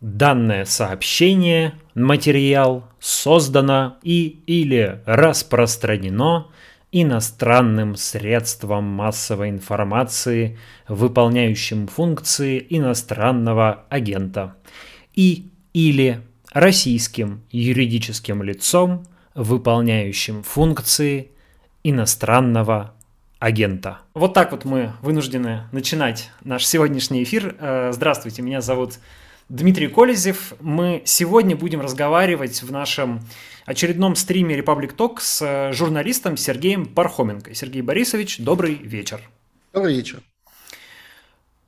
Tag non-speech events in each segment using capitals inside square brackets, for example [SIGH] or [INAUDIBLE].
Данное сообщение, материал создано и или распространено иностранным средством массовой информации, выполняющим функции иностранного агента, и или российским юридическим лицом, выполняющим функции иностранного агента. Вот так вот мы вынуждены начинать наш сегодняшний эфир. Э, здравствуйте, меня зовут Дмитрий Колезев. Мы сегодня будем разговаривать в нашем очередном стриме Republic Talk с журналистом Сергеем Пархоменко. Сергей Борисович, добрый вечер. Добрый вечер.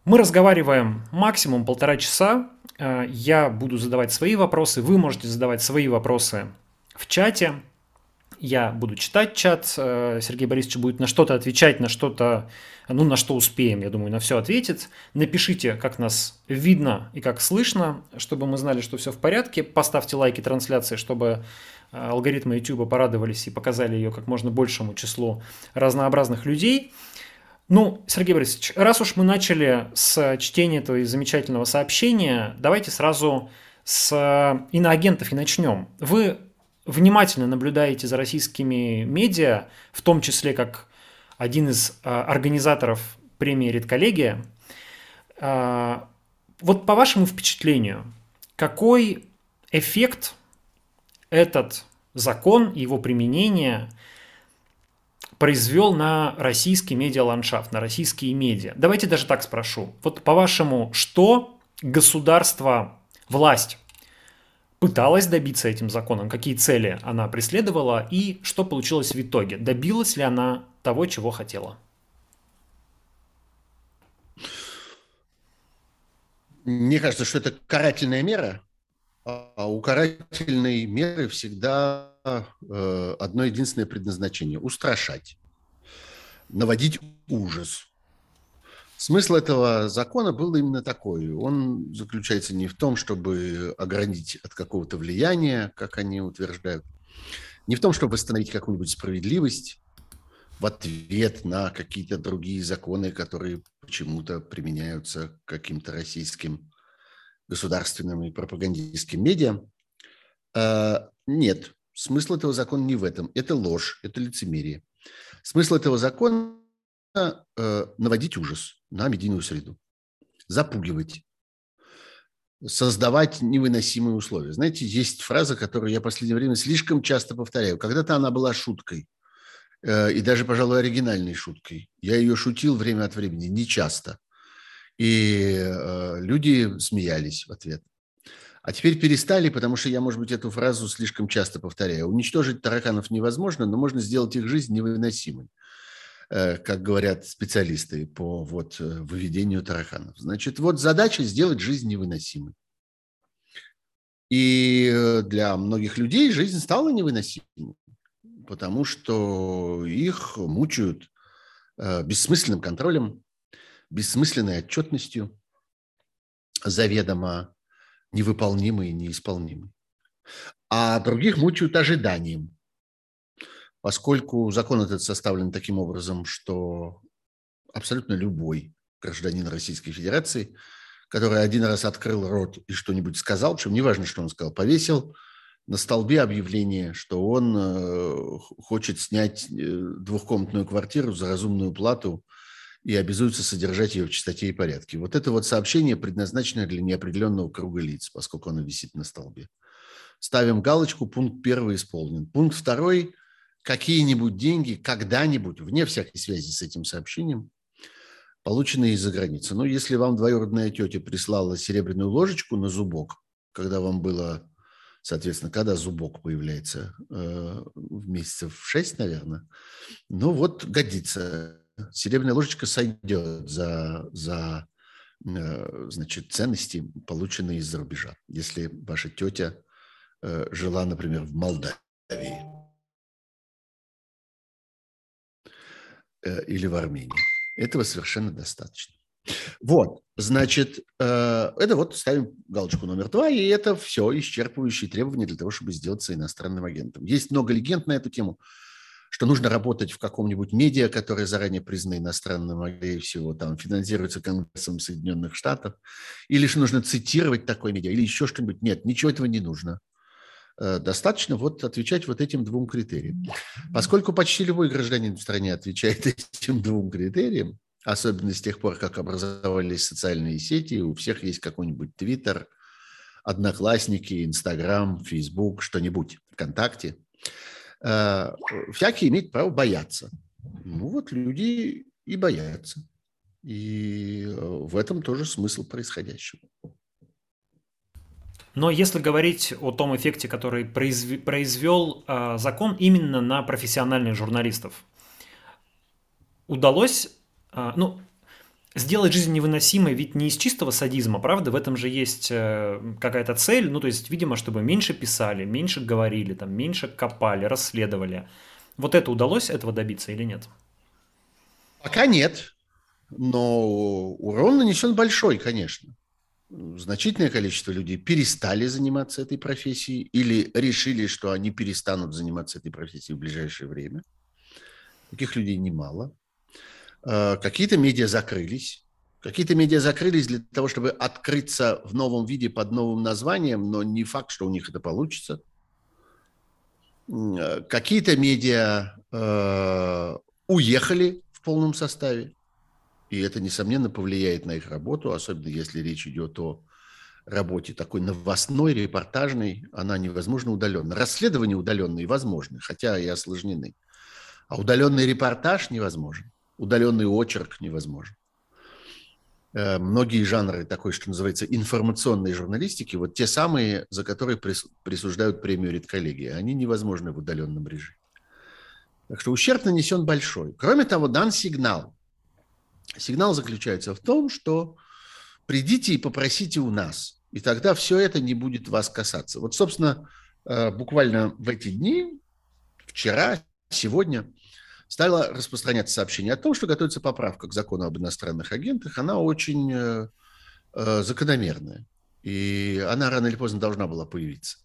Мы разговариваем максимум полтора часа. Я буду задавать свои вопросы, вы можете задавать свои вопросы в чате. Я буду читать чат, э, Сергей Борисович будет на что-то отвечать, на что-то, ну, на что успеем, я думаю, на все ответит. Напишите, как нас видно и как слышно, чтобы мы знали, что все в порядке. Поставьте лайки трансляции, чтобы э, алгоритмы YouTube порадовались и показали ее как можно большему числу разнообразных людей. Ну, Сергей Борисович, раз уж мы начали с чтения этого замечательного сообщения, давайте сразу с иноагентов и начнем. Вы внимательно наблюдаете за российскими медиа, в том числе как один из а, организаторов премии «Редколлегия», а, вот по вашему впечатлению, какой эффект этот закон его применение произвел на российский медиаландшафт, на российские медиа? Давайте даже так спрошу. Вот по-вашему, что государство, власть пыталась добиться этим законом, какие цели она преследовала и что получилось в итоге. Добилась ли она того, чего хотела? Мне кажется, что это карательная мера, а у карательной меры всегда э, одно единственное предназначение – устрашать, наводить ужас – Смысл этого закона был именно такой. Он заключается не в том, чтобы ограничить от какого-то влияния, как они утверждают, не в том, чтобы восстановить какую-нибудь справедливость в ответ на какие-то другие законы, которые почему-то применяются каким-то российским государственным и пропагандистским медиа. А, нет, смысл этого закона не в этом. Это ложь, это лицемерие. Смысл этого закона наводить ужас на медийную среду, запугивать, создавать невыносимые условия. Знаете, есть фраза, которую я в последнее время слишком часто повторяю. Когда-то она была шуткой, э, и даже, пожалуй, оригинальной шуткой. Я ее шутил время от времени, не часто. И э, люди смеялись в ответ. А теперь перестали, потому что я, может быть, эту фразу слишком часто повторяю. Уничтожить тараканов невозможно, но можно сделать их жизнь невыносимой. Э, как говорят специалисты по вот э, выведению тараканов. Значит, вот задача сделать жизнь невыносимой. И э, для многих людей жизнь стала невыносимой, потому что их мучают бессмысленным контролем, бессмысленной отчетностью, заведомо невыполнимой и неисполнимой. А других мучают ожиданием, поскольку закон этот составлен таким образом, что абсолютно любой гражданин Российской Федерации, который один раз открыл рот и что-нибудь сказал, причем неважно, что он сказал, повесил на столбе объявление, что он э, хочет снять э, двухкомнатную квартиру за разумную плату и обязуется содержать ее в чистоте и порядке. Вот это вот сообщение предназначено для неопределенного круга лиц, поскольку оно висит на столбе. Ставим галочку, пункт первый исполнен. Пункт второй – какие-нибудь деньги когда-нибудь, вне всякой связи с этим сообщением, полученные из-за границы. Ну, если вам двоюродная тетя прислала серебряную ложечку на зубок, когда вам было, соответственно, когда зубок появляется, э, в месяцев 6, наверное, ну вот годится. Серебряная ложечка сойдет за, за э, значит, ценности, полученные из-за рубежа. Если ваша тетя э, жила, например, в Молдавии. Или в Армении. Этого совершенно достаточно. Вот, значит, э, это вот ставим галочку номер два, и это все исчерпывающие требования для того, чтобы сделаться иностранным агентом. Есть много легенд на эту тему. что нужно работать в каком-нибудь медиа, которое заранее признано иностранным, а скорее всего там финансируется Конгрессом Соединенных Штатов, или что нужно цитировать такое медиа, или еще что-нибудь. Нет, ничего этого не нужно. Э, достаточно вот отвечать вот этим двум критериям. Поскольку почти любой гражданин в стране отвечает этим двум критериям, особенно с тех пор, как образовались социальные сети, у всех есть какой-нибудь Твиттер, Одноклассники, Инстаграм, Фейсбук, что-нибудь, ВКонтакте. Э, всякие имеют право бояться. Ну вот люди и боятся. И э, в этом тоже смысл происходящего. Но если говорить о том эффекте, который произвел э, закон именно на профессиональных журналистов, удалось, э, ну, сделать жизнь невыносимой ведь не из чистого садизма, правда? В этом же есть э, какая-то цель, ну, то есть, видимо, чтобы меньше писали, меньше говорили, там, меньше копали, расследовали. Вот это удалось этого добиться или нет? Пока нет, но урон нанесен большой, конечно. Значительное количество людей перестали заниматься этой профессией или решили, что они перестанут заниматься этой профессией в ближайшее время. Таких людей немало. Э, какие-то медиа закрылись. Какие-то медиа закрылись для того, чтобы открыться в новом виде под новым названием, но не факт, что у них это получится. Э, какие-то медиа э, уехали в полном составе, и это, несомненно, повлияет на их работу, особенно если речь идет о работе такой новостной, репортажной, она невозможна удаленно. Расследования удаленные возможны, хотя и осложнены. А удаленный репортаж невозможен удаленный очерк невозможен. Э, многие жанры такой, что называется, информационной журналистики, вот те самые, за которые присуждают премию редколлегии, они невозможны в удаленном режиме. Так что ущерб нанесен большой. Кроме того, дан сигнал. Сигнал заключается в том, что придите и попросите у нас, и тогда все это не будет вас касаться. Вот, собственно, э, буквально в эти дни, вчера, сегодня – стало распространяться сообщение о том, что готовится поправка к закону об иностранных агентах. Она очень э, э, закономерная. И она рано или поздно должна была появиться.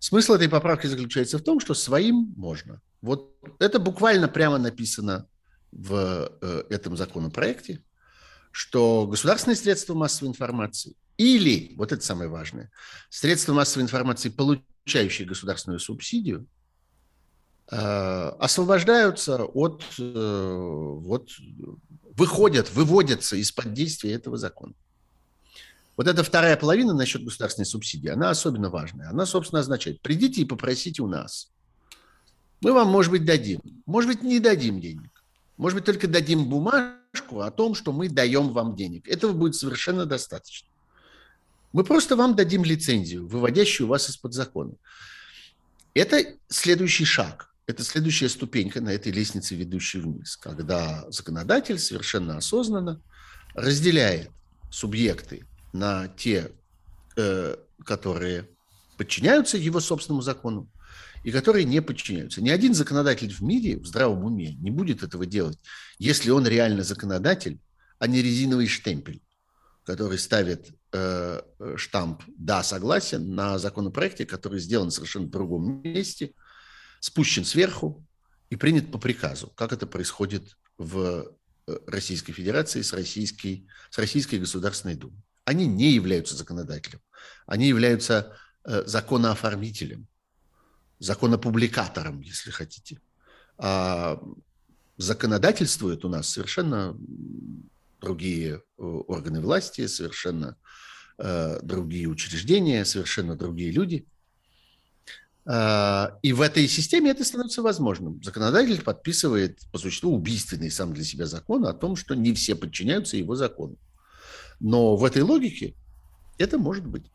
Смысл этой поправки заключается в том, что своим можно. Вот это буквально прямо написано в э, этом законопроекте, что государственные средства массовой информации или, вот это самое важное, средства массовой информации, получающие государственную субсидию, Э, освобождаются от, э, вот, выходят, выводятся из-под действия этого закона. Вот эта вторая половина насчет государственной субсидии, она особенно важная. Она, собственно, означает, придите и попросите у нас. Мы вам, может быть, дадим. Может быть, не дадим денег. Может быть, только дадим бумажку о том, что мы даем вам денег. Этого будет совершенно достаточно. Мы просто вам дадим лицензию, выводящую вас из-под закона. Это следующий шаг – это следующая ступенька на этой лестнице, ведущей вниз, когда законодатель совершенно осознанно разделяет субъекты на те, э, которые подчиняются его собственному закону, и которые не подчиняются. Ни один законодатель в мире в здравом уме не будет этого делать, если он реально законодатель, а не резиновый штемпель, который ставит э, штамп «да, согласен» на законопроекте, который сделан в совершенно другом месте – спущен сверху и принят по приказу, как это происходит в э, Российской Федерации с Российской, с Российской Государственной Думой. Они не являются законодателем, они являются э, законооформителем, законопубликатором, если хотите. А законодательствуют у нас совершенно другие э, органы власти, совершенно другие учреждения, совершенно другие люди – а, и в этой системе это становится возможным. Законодатель подписывает, по существу, убийственный сам для себя закон о том, что не все подчиняются его закону. Но в этой логике это может быть.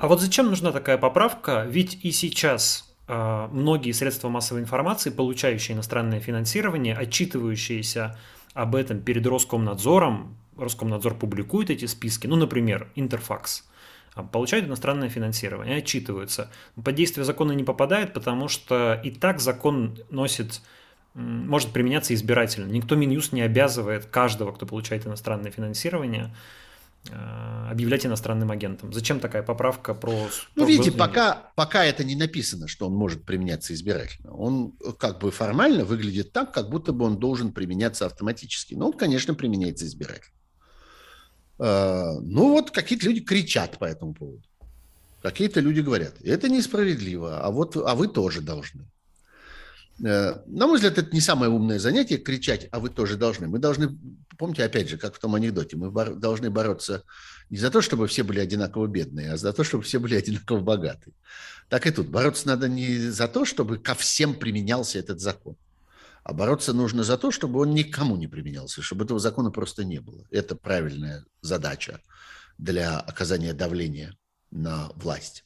А вот зачем нужна такая поправка? Ведь и сейчас э, многие средства массовой информации, получающие иностранное финансирование, отчитывающиеся об этом перед Роскомнадзором, Роскомнадзор публикует эти списки, ну, например, Интерфакс – а, получают иностранное финансирование, отчитываются. Под действие закона не попадает, потому что и так закон носит может применяться избирательно. Никто Минюст не обязывает каждого, кто получает иностранное финансирование, объявлять иностранным агентом. Зачем такая поправка про... Ну, видите, пока, пока это не написано, что он может применяться избирательно. Он как бы формально выглядит так, как будто бы он должен применяться автоматически. Но он, конечно, применяется избирательно. Э, ну вот какие-то люди кричат по этому поводу. Какие-то люди говорят, это несправедливо, а вот а вы тоже должны. Э, на мой взгляд, это не самое умное занятие кричать, а вы тоже должны. Мы должны, помните, опять же, как в том анекдоте, мы бор- должны бороться не за то, чтобы все были одинаково бедные, а за то, чтобы все были одинаково богатые. Так и тут. Бороться надо не за то, чтобы ко всем применялся этот закон, а бороться нужно за то, чтобы он никому не применялся, чтобы этого закона просто не было. Это правильная задача для оказания давления на власть.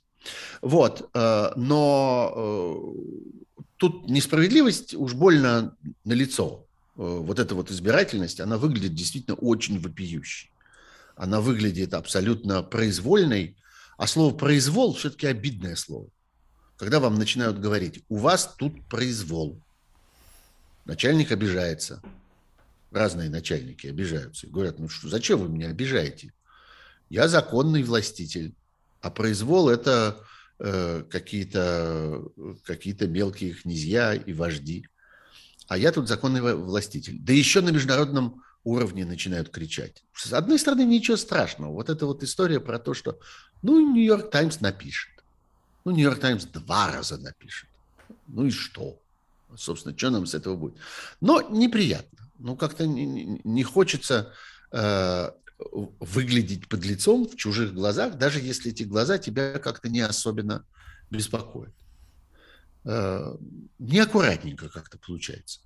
Вот, э, но э, тут несправедливость уж больно налицо. Э, вот эта вот избирательность, она выглядит действительно очень вопиющей. Она выглядит абсолютно произвольной, а слово «произвол» все-таки обидное слово. Когда вам начинают говорить, у вас тут произвол, начальник обижается, разные начальники обижаются и говорят, ну что, зачем вы меня обижаете? Я законный властитель, а произвол – это э, какие-то какие мелкие князья и вожди. А я тут законный властитель. Да еще на международном уровне начинают кричать. С одной стороны, ничего страшного. Вот эта вот история про то, что, ну, Нью-Йорк Таймс напишет. Ну, Нью-Йорк Таймс два раза напишет. Ну и что? Собственно, что нам с этого будет? Но неприятно. Ну, как-то не, не хочется э, выглядеть под лицом в чужих глазах, даже если эти глаза тебя как-то не особенно беспокоят. Э, неаккуратненько как-то получается.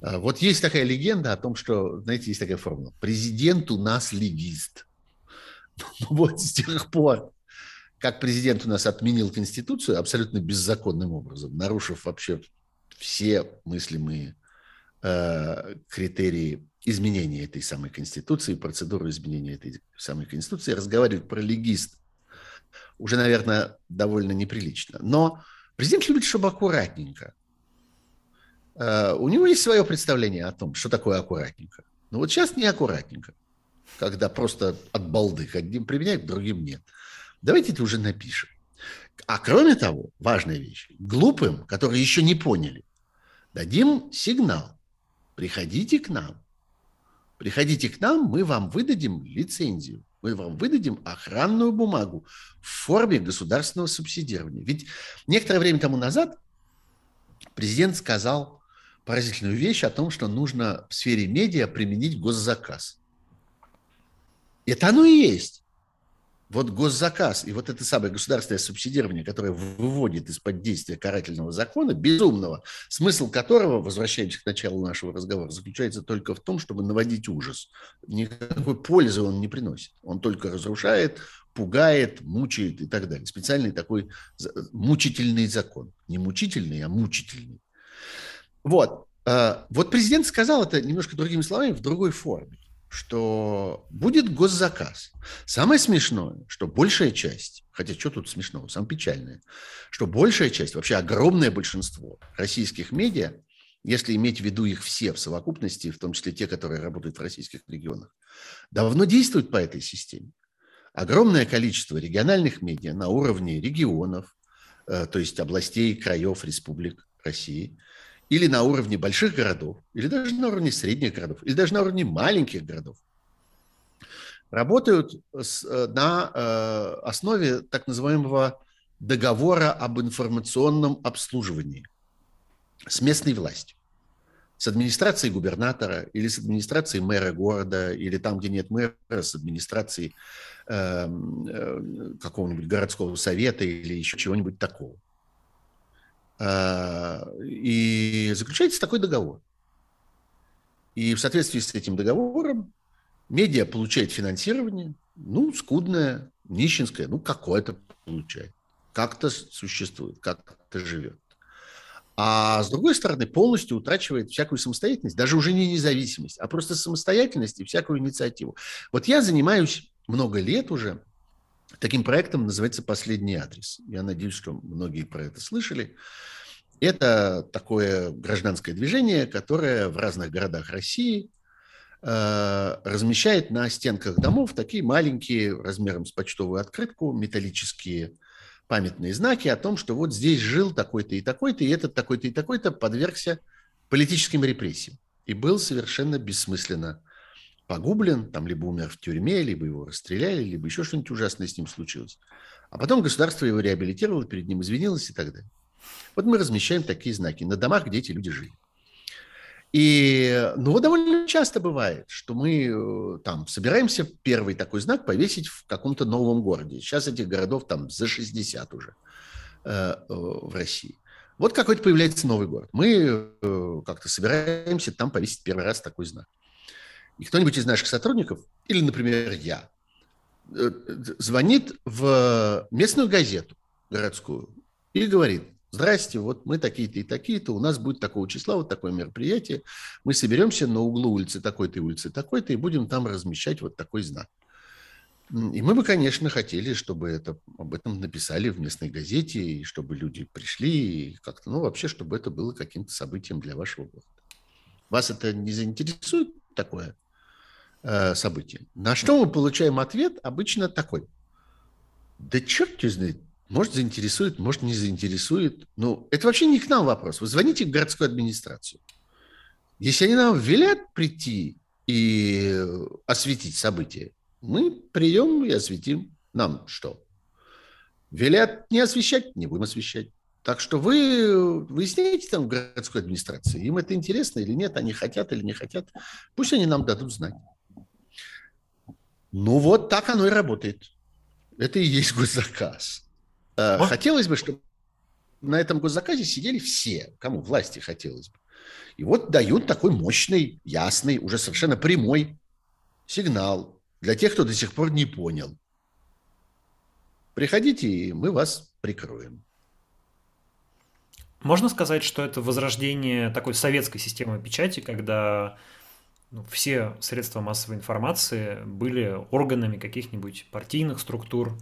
Э, вот есть такая легенда о том, что, знаете, есть такая формула. Президент у нас легист. [LAUGHS] Вот с тех пор, как президент у нас отменил Конституцию абсолютно беззаконным образом, нарушив вообще все мыслимые э, критерии изменения этой самой Конституции, процедуру изменения этой самой Конституции, разговаривать про легист уже, наверное, довольно неприлично. Но президент любит, чтобы аккуратненько. Э, у него есть свое представление о том, что такое аккуратненько. Но вот сейчас не аккуратненько, когда просто от балды к одним применяют, к другим нет. Давайте это уже напишем. А кроме того, важная вещь, глупым, которые еще не поняли, дадим сигнал. Приходите к нам, Приходите к нам, мы вам выдадим лицензию, мы вам выдадим охранную бумагу в форме государственного субсидирования. Ведь некоторое время тому назад президент сказал поразительную вещь о том, что нужно в сфере медиа применить госзаказ. Это оно и есть вот госзаказ и вот это самое государственное субсидирование, которое выводит из-под действия карательного закона, безумного, смысл которого, возвращаемся к началу нашего разговора, заключается только в том, чтобы наводить ужас. Никакой пользы он не приносит. Он только разрушает, пугает, мучает и так далее. Специальный такой мучительный закон. Не мучительный, а мучительный. Вот. А, вот президент сказал это немножко другими словами, в другой форме что будет госзаказ. Самое смешное, что большая часть, хотя что тут смешного, самое печальное, что большая часть, вообще огромное большинство российских медиа, если иметь в виду их все в совокупности, в том числе те, которые работают в российских регионах, давно действуют по этой системе. Огромное количество региональных медиа на уровне регионов, э, то есть областей, краев, республик России – или на уровне больших городов, или даже на уровне средних городов, или даже на уровне маленьких городов, работают с, э, на э, основе так называемого договора об информационном обслуживании с местной властью, с администрацией губернатора или с администрацией мэра города, или там, где нет мэра, с администрацией эм, э, какого-нибудь городского совета или еще чего-нибудь такого. А, и заключается такой договор. И в соответствии с этим договором медиа получает финансирование, ну, скудное, нищенское, ну, какое-то получает. Как-то существует, как-то живет. А с другой стороны, полностью утрачивает всякую самостоятельность, даже уже не независимость, а просто самостоятельность и всякую инициативу. Вот я занимаюсь много лет уже таким проектом, называется «Последний адрес». Я надеюсь, что многие про это слышали. Это такое гражданское движение, которое в разных городах России э, размещает на стенках домов такие маленькие, размером с почтовую открытку, металлические памятные знаки о том, что вот здесь жил такой-то и такой-то, и этот такой-то и такой-то подвергся политическим репрессиям. И был совершенно бессмысленно погублен, там либо умер в тюрьме, либо его расстреляли, либо еще что-нибудь ужасное с ним случилось. А потом государство его реабилитировало, перед ним извинилось и так далее. Вот мы размещаем такие знаки на домах, где эти люди жили. И, ну, вот довольно часто бывает, что мы э, там собираемся первый такой знак повесить в каком-то новом городе. Сейчас этих городов там за 60 уже э, э, в России. Вот какой-то появляется новый город. Мы э, как-то собираемся там повесить первый раз такой знак. И кто-нибудь из наших сотрудников, или, например, я, э, звонит в местную газету городскую и говорит, Здрасте, вот мы такие-то и такие-то, у нас будет такого числа вот такое мероприятие. Мы соберемся на углу улицы такой-то и улицы такой-то и будем там размещать вот такой знак. И мы бы, конечно, хотели, чтобы это, об этом написали в местной газете, и чтобы люди пришли, и как-то, ну, вообще, чтобы это было каким-то событием для вашего города. Вас это не заинтересует, такое э, событие? На что мы получаем ответ обычно такой. Да черт его знает, может, заинтересует, может, не заинтересует. Ну, это вообще не к нам вопрос. Вы звоните в городскую администрацию. Если они нам велят прийти и осветить события, мы придем и осветим. Нам что? Велят не освещать, не будем освещать. Так что вы выясняете там в городской администрации, им это интересно или нет, они хотят или не хотят. Пусть они нам дадут знать. Ну вот так оно и работает. Это и есть госзаказ. Э, вот. Хотелось бы, чтобы на этом госзаказе сидели все, кому власти хотелось бы. И вот дают такой мощный, ясный, уже совершенно прямой сигнал для тех, кто до сих пор не понял. Приходите, и мы вас прикроем. Можно сказать, что это возрождение такой советской системы печати, когда ну, все средства массовой информации были органами каких-нибудь партийных структур,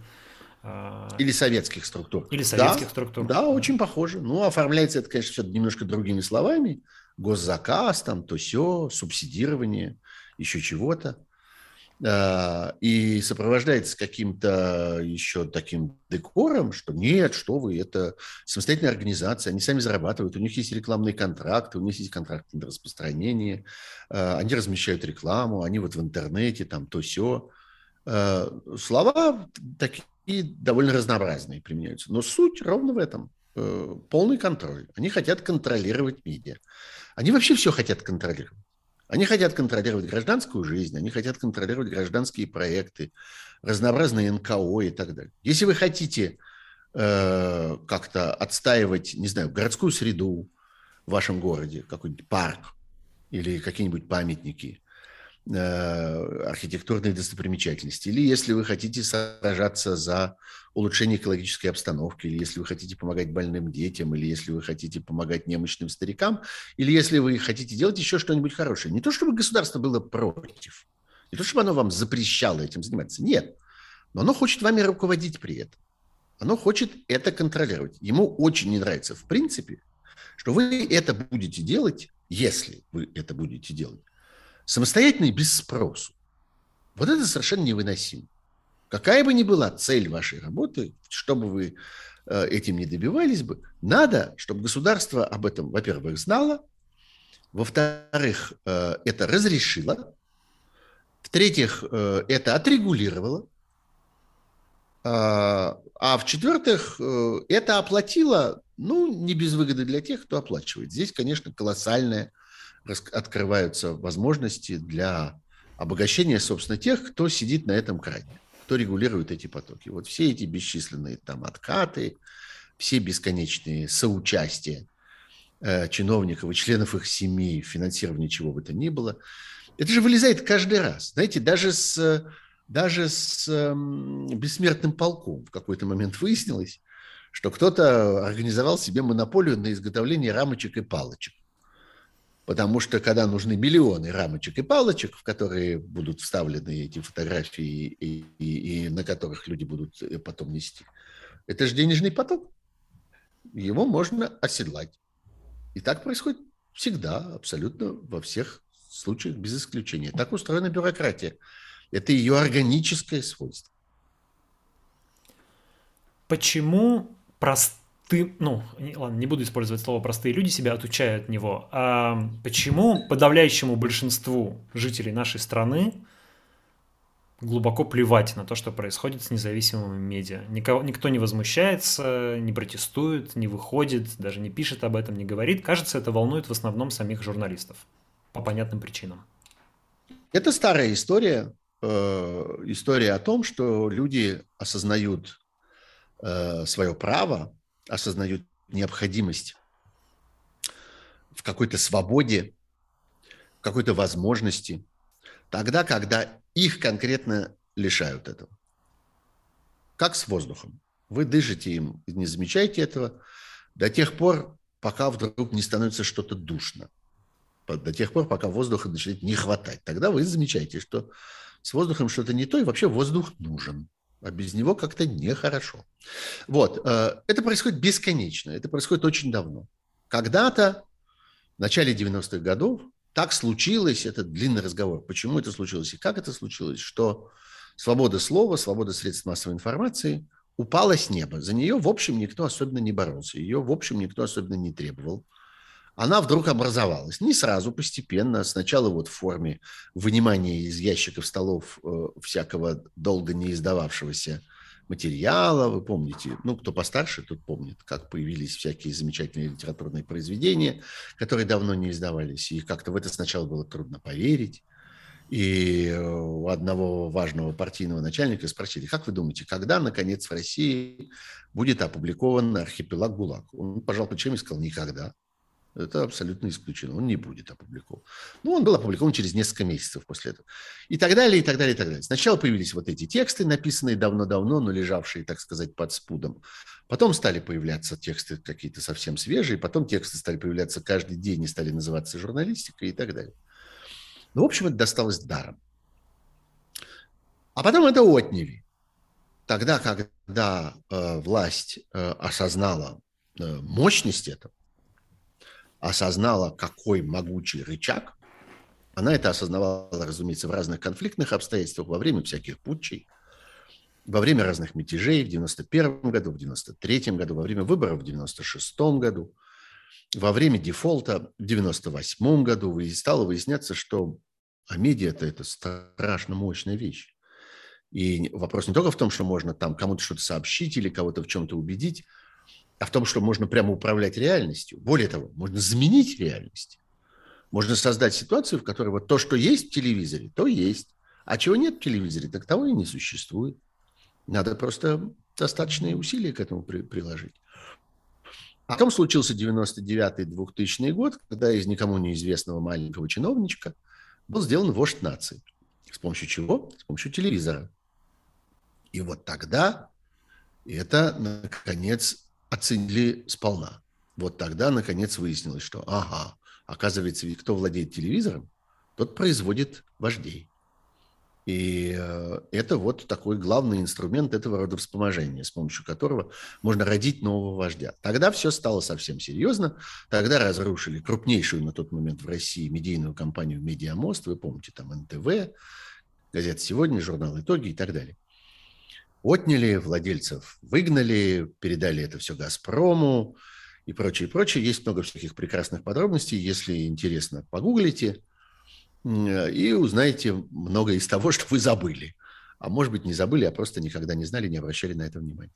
а, или советских структур. Или советских да, структур. Да, очень похоже. Ну, оформляется это, конечно, все немножко другими словами. Госзаказ, там, то все, субсидирование, еще чего-то. А, и сопровождается каким-то еще таким декором, что нет, что вы, это самостоятельная организация, они сами зарабатывают, у них есть рекламные контракты, у них есть контракты на распространение, а, они размещают рекламу, они вот в интернете, там, то все. Слова такие довольно разнообразные применяются. Но суть ровно в этом. Э, полный контроль. Они хотят контролировать медиа. Они вообще все хотят контролировать. Они хотят контролировать гражданскую жизнь, они хотят контролировать гражданские проекты, разнообразные НКО и так далее. Если вы хотите э, как-то отстаивать, не знаю, городскую среду в вашем городе, какой-нибудь парк или какие-нибудь памятники, архитектурные достопримечательности, или если вы хотите сражаться за улучшение экологической обстановки, или если вы хотите помогать больным детям, или если вы хотите помогать немощным старикам, или если вы хотите делать еще что-нибудь хорошее. Не то, чтобы государство было против, не то, чтобы оно вам запрещало этим заниматься, нет, но оно хочет вами руководить при этом. Оно хочет это контролировать. Ему очень не нравится, в принципе, что вы это будете делать, если вы это будете делать, самостоятельно и без спросу. Вот это совершенно невыносимо. Какая бы ни была цель вашей работы, чтобы вы э, этим не добивались бы, надо, чтобы государство об этом, во-первых, знало, во-вторых, э, это разрешило, в-третьих, э, это отрегулировало, а, а в-четвертых, это оплатило, ну, не без выгоды для тех, кто оплачивает. Здесь, конечно, колоссальная открываются возможности для обогащения, собственно, тех, кто сидит на этом кране, кто регулирует эти потоки. Вот все эти бесчисленные там откаты, все бесконечные соучастия э, чиновников и членов их семей в финансировании чего бы то ни было, это же вылезает каждый раз. Знаете, даже с, даже с э, бессмертным полком в какой-то момент выяснилось, что кто-то организовал себе монополию на изготовление рамочек и палочек. Потому что когда нужны миллионы рамочек и палочек, в которые будут вставлены эти фотографии и, и, и на которых люди будут э, потом нести, это же денежный поток. Его можно оседлать. И так происходит всегда, абсолютно во всех случаях без исключения. Так устроена бюрократия. Это ее органическое свойство. Почему простым, ну, ладно, не буду использовать слово простые люди себя отучают от него, а почему подавляющему большинству жителей нашей страны глубоко плевать на то, что происходит с независимыми медиа. Никого, никто не возмущается, не протестует, не выходит, даже не пишет об этом, не говорит. Кажется, это волнует в основном самих журналистов по понятным причинам. Это старая история. Э, история о том, что люди осознают э, свое право, осознают необходимость в какой-то свободе, в какой-то возможности, тогда, когда их конкретно лишают этого. Как с воздухом. Вы дышите им, не замечаете этого до тех пор, пока вдруг не становится что-то душно. До тех пор, пока воздуха начинает не хватать. Тогда вы замечаете, что с воздухом что-то не то, и вообще воздух нужен. А без него как-то нехорошо. Вот. Э, это происходит бесконечно. Это происходит очень давно. Когда-то, в начале 90-х годов, так случилось, это длинный разговор, почему это случилось и как это случилось, что свобода слова, свобода средств массовой информации упала с неба. За нее, в общем, никто особенно не боролся, ее, в общем, никто особенно не требовал. Она вдруг образовалась. Не сразу, постепенно. Сначала вот в форме вынимания из ящиков столов э, всякого долго не издававшегося материала, вы помните, ну, кто постарше, тот помнит, как появились всякие замечательные литературные произведения, которые давно не издавались, и как-то в это сначала было трудно поверить. И э, у одного важного партийного начальника спросили, как вы думаете, когда, наконец, в России будет опубликован архипелаг ГУЛАГ? Он пожал плечами и сказал, никогда. Это абсолютно исключено. Он не будет опубликован. Ну, он был опубликован через несколько месяцев после этого. И так далее, и так далее, и так далее. Сначала появились вот эти тексты, написанные давно-давно, но лежавшие, так сказать, под спудом. Потом стали появляться тексты какие-то совсем свежие. Потом тексты стали появляться каждый день и стали называться журналистикой и так далее. Ну, в общем, это досталось даром. А потом это отняли. Тогда, когда э, власть э, осознала э, мощность этого, осознала, какой могучий рычаг. Она это осознавала, разумеется, в разных конфликтных обстоятельствах, во время всяких путчей, во время разных мятежей в 91 году, в 93 году, во время выборов в 96 году, во время дефолта в 98 году и стало выясняться, что а медиа это, это страшно мощная вещь. И вопрос не только в том, что можно там кому-то что-то сообщить или кого-то в чем-то убедить, а в том, что можно прямо управлять реальностью. Более того, можно заменить реальность. Можно создать ситуацию, в которой вот то, что есть в телевизоре, то есть. А чего нет в телевизоре, так того и не существует. Надо просто достаточные усилия к этому при, приложить. А потом случился 99-2000 год, когда из никому неизвестного маленького чиновничка был сделан вождь нации. С помощью чего? С помощью телевизора. И вот тогда это, наконец, оценили сполна. Вот тогда, наконец, выяснилось, что, ага, оказывается, кто владеет телевизором, тот производит вождей. И э, это вот такой главный инструмент этого рода вспоможения, с помощью которого можно родить нового вождя. Тогда все стало совсем серьезно. Тогда разрушили крупнейшую на тот момент в России медийную компанию «Медиамост». Вы помните, там НТВ, газета «Сегодня», журнал «Итоги» и так далее отняли, владельцев выгнали, передали это все «Газпрому» и прочее, прочее. Есть много всяких прекрасных подробностей. Если интересно, погуглите и узнаете много из того, [LAUGHS] что вы забыли. А может быть, не забыли, а просто никогда не знали, не обращали на это внимания.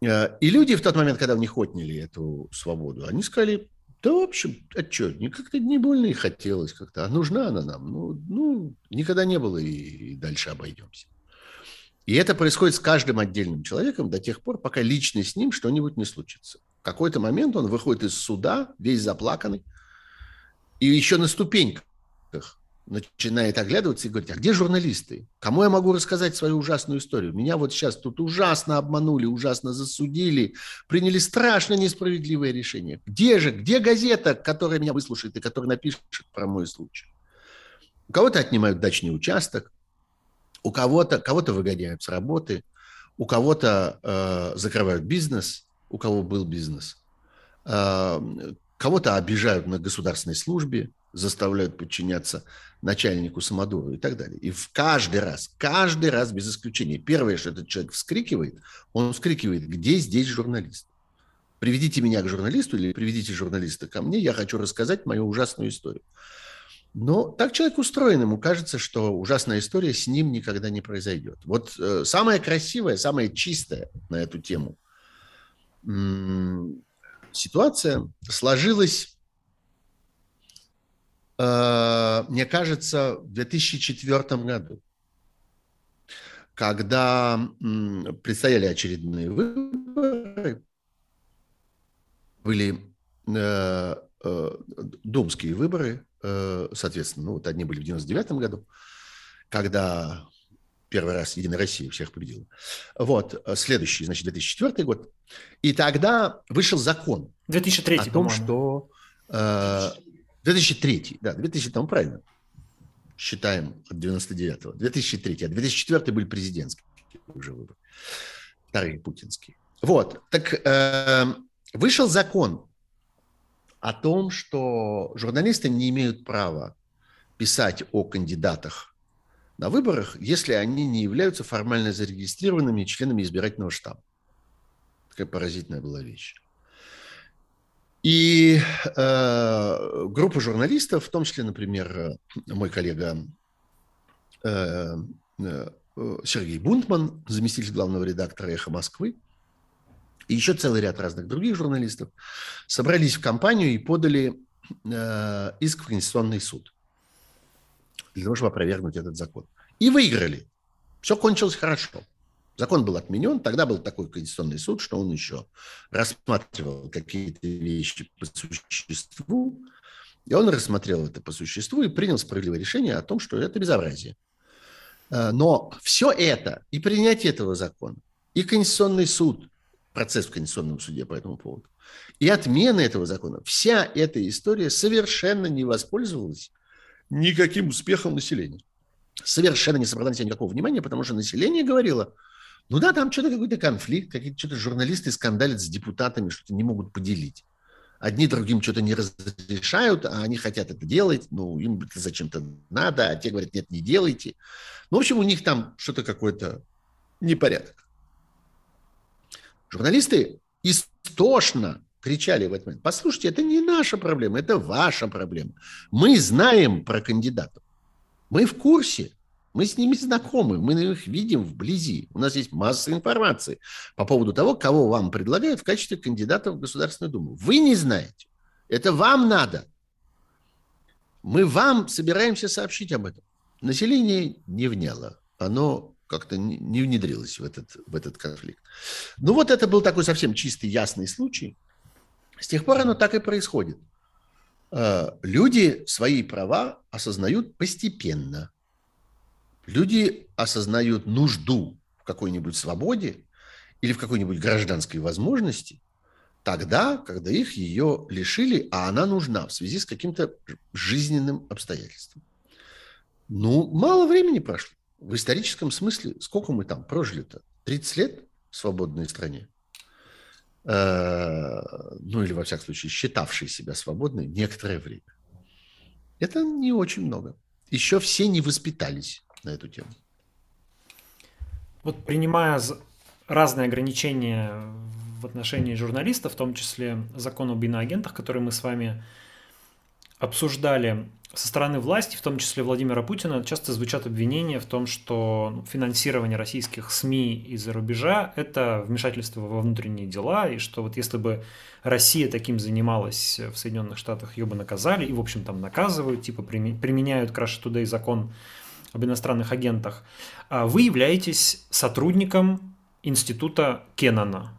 Э, и люди в тот момент, когда у них отняли эту свободу, они сказали, да, в общем, а что, как-то не больно и хотелось как-то. А нужна она нам? Ну, ну никогда не было, и дальше обойдемся. И это происходит с каждым отдельным человеком до тех пор, пока лично с ним что-нибудь не случится. В какой-то момент он выходит из суда, весь заплаканный, и еще на ступеньках начинает оглядываться и говорить, а где журналисты? Кому я могу рассказать свою ужасную историю? Меня вот сейчас тут ужасно обманули, ужасно засудили, приняли страшно несправедливое решение. Где же, где газета, которая меня выслушает и которая напишет про мой случай? У кого-то отнимают дачный участок, у кого-то кого-то выгоняют с работы, у кого-то э, закрывают бизнес, у кого был бизнес, э, кого-то обижают на государственной службе, заставляют подчиняться начальнику Самодуру и так далее. И в каждый раз, каждый раз без исключения, первое, что этот человек вскрикивает, он вскрикивает, где здесь журналист? Приведите меня к журналисту или приведите журналиста ко мне, я хочу рассказать мою ужасную историю. Но так человек устроен, ему кажется, что ужасная история с ним никогда не произойдет. Вот э, самое красивое, самое чистое на эту тему м- ситуация сложилась Э, мне кажется, в 2004 году, когда предстояли очередные выборы, были э, э, думские выборы, соответственно, ну вот одни были в 99 году, когда первый раз Единая Россия всех победила. Вот, следующий, значит, 2004 год. И тогда вышел закон 2003, о том, что 2003, да, 2000, там правильно. Считаем от 99-го. 2003, а 2004 были президентские уже выборы. Вторые путинские. Вот, так э, вышел закон о том, что журналисты не имеют права писать о кандидатах на выборах, если они не являются формально зарегистрированными членами избирательного штаба. Такая поразительная была вещь. И э, группа журналистов, в том числе, например, мой коллега э, э, Сергей Бунтман, заместитель главного редактора «Эхо Москвы», и еще целый ряд разных других журналистов, собрались в компанию и подали э, иск в Конституционный суд для того, чтобы опровергнуть этот закон. И выиграли. Все кончилось хорошо. Закон был отменен, тогда был такой конституционный суд, что он еще рассматривал какие-то вещи по существу, и он рассмотрел это по существу и принял справедливое решение о том, что это безобразие. А, но все это, и принятие этого закона, и Конституционный суд, процесс в Конституционном суде по этому поводу, и отмена этого закона, вся эта история совершенно не воспользовалась никаким успехом населения. Совершенно не собрала на себя никакого внимания, потому что население говорило – ну да, там что-то какой-то конфликт, какие-то что-то журналисты скандалят с депутатами, что-то не могут поделить. Одни другим что-то не разрешают, а они хотят это делать, ну, им это зачем-то надо, а те говорят, нет, не делайте. Ну, в общем, у них там что-то какой-то непорядок. Журналисты истошно кричали в этот момент, послушайте, это не наша проблема, это ваша проблема. Мы знаем про кандидатов, мы в курсе, мы с ними знакомы, мы их видим вблизи. У нас есть масса информации по поводу того, кого вам предлагают в качестве кандидата в Государственную Думу. Вы не знаете. Это вам надо. Мы вам собираемся сообщить об этом. Население не вняло. Оно как-то не внедрилось в этот, в этот конфликт. Ну вот это был такой совсем чистый, ясный случай. С тех пор оно так и происходит. Э, люди свои права осознают постепенно – люди осознают нужду в какой-нибудь свободе или в какой-нибудь гражданской возможности тогда, когда их ее лишили, а она нужна в связи с каким-то жизненным обстоятельством. Ну, мало времени прошло. В историческом смысле, сколько мы там прожили-то? 30 лет в свободной стране? Э, ну, или, во всяком случае, считавшие себя свободной некоторое время. Это не очень много. Еще все не воспитались на эту тему. Вот принимая разные ограничения в отношении журналистов, в том числе закон об иноагентах, который мы с вами обсуждали, со стороны власти, в том числе Владимира Путина, часто звучат обвинения в том, что ну, финансирование российских СМИ из-за рубежа – это вмешательство во внутренние дела, и что вот если бы Россия таким занималась в Соединенных Штатах, ее бы наказали, и, в общем, там наказывают, типа применяют к Russia Today закон об иностранных агентах, а вы являетесь сотрудником института Кеннона,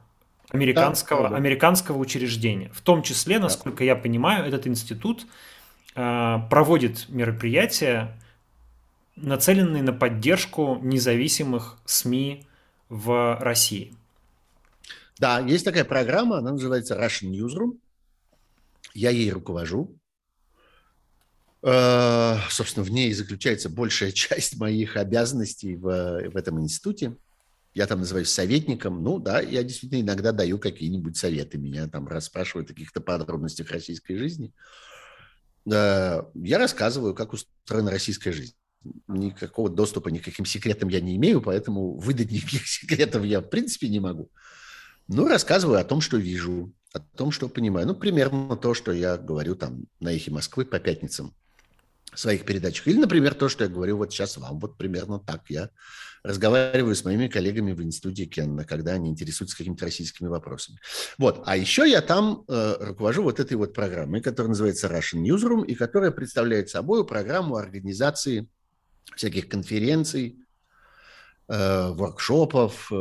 американского, да, американского учреждения. В том числе, насколько да. я понимаю, этот институт а, проводит мероприятия, нацеленные на поддержку независимых СМИ в России. Да, есть такая программа, она называется Russian Newsroom. Я ей руковожу. Э, собственно, в ней заключается большая [LAUGHS] часть моих обязанностей в, в этом институте. Я там называюсь советником. Ну да, я действительно иногда даю какие-нибудь советы. Меня там расспрашивают о каких-то подробностях российской жизни. э, я рассказываю, как устроена российская жизнь. Никакого доступа ни к каким секретам я не имею, поэтому выдать [LAUGHS] никаких секретов я, в принципе, не могу. Но рассказываю о том, что вижу, о том, что понимаю. Ну, примерно то, что я говорю там на «Эхе Москвы» по пятницам в своих передачах. Или, например, то, что я говорю вот сейчас вам. Вот примерно так я разговариваю с моими коллегами в институте Кенна, когда они интересуются какими-то российскими вопросами. Вот. А еще я там э, руковожу вот этой вот программой, которая называется Russian Newsroom, и которая представляет собой программу организации всяких конференций, э, воркшопов, э,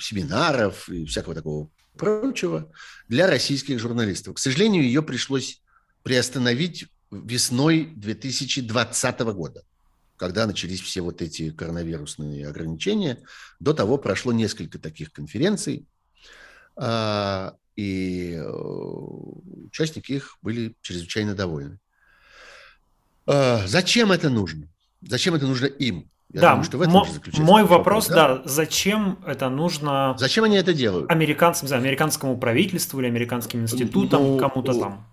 семинаров и всякого такого прочего для российских журналистов. К сожалению, ее пришлось приостановить весной 2020 года когда начались все вот эти коронавирусные ограничения. До того прошло несколько таких конференций, а, и э, участники их были чрезвычайно довольны. А, зачем это нужно? Зачем это нужно им? Я да, думаю, что в этом мо- мой вопрос, вопрос да? да, зачем это нужно? Зачем они это делают? Американцам, да, американскому правительству или американским институтам, ну, кому-то там.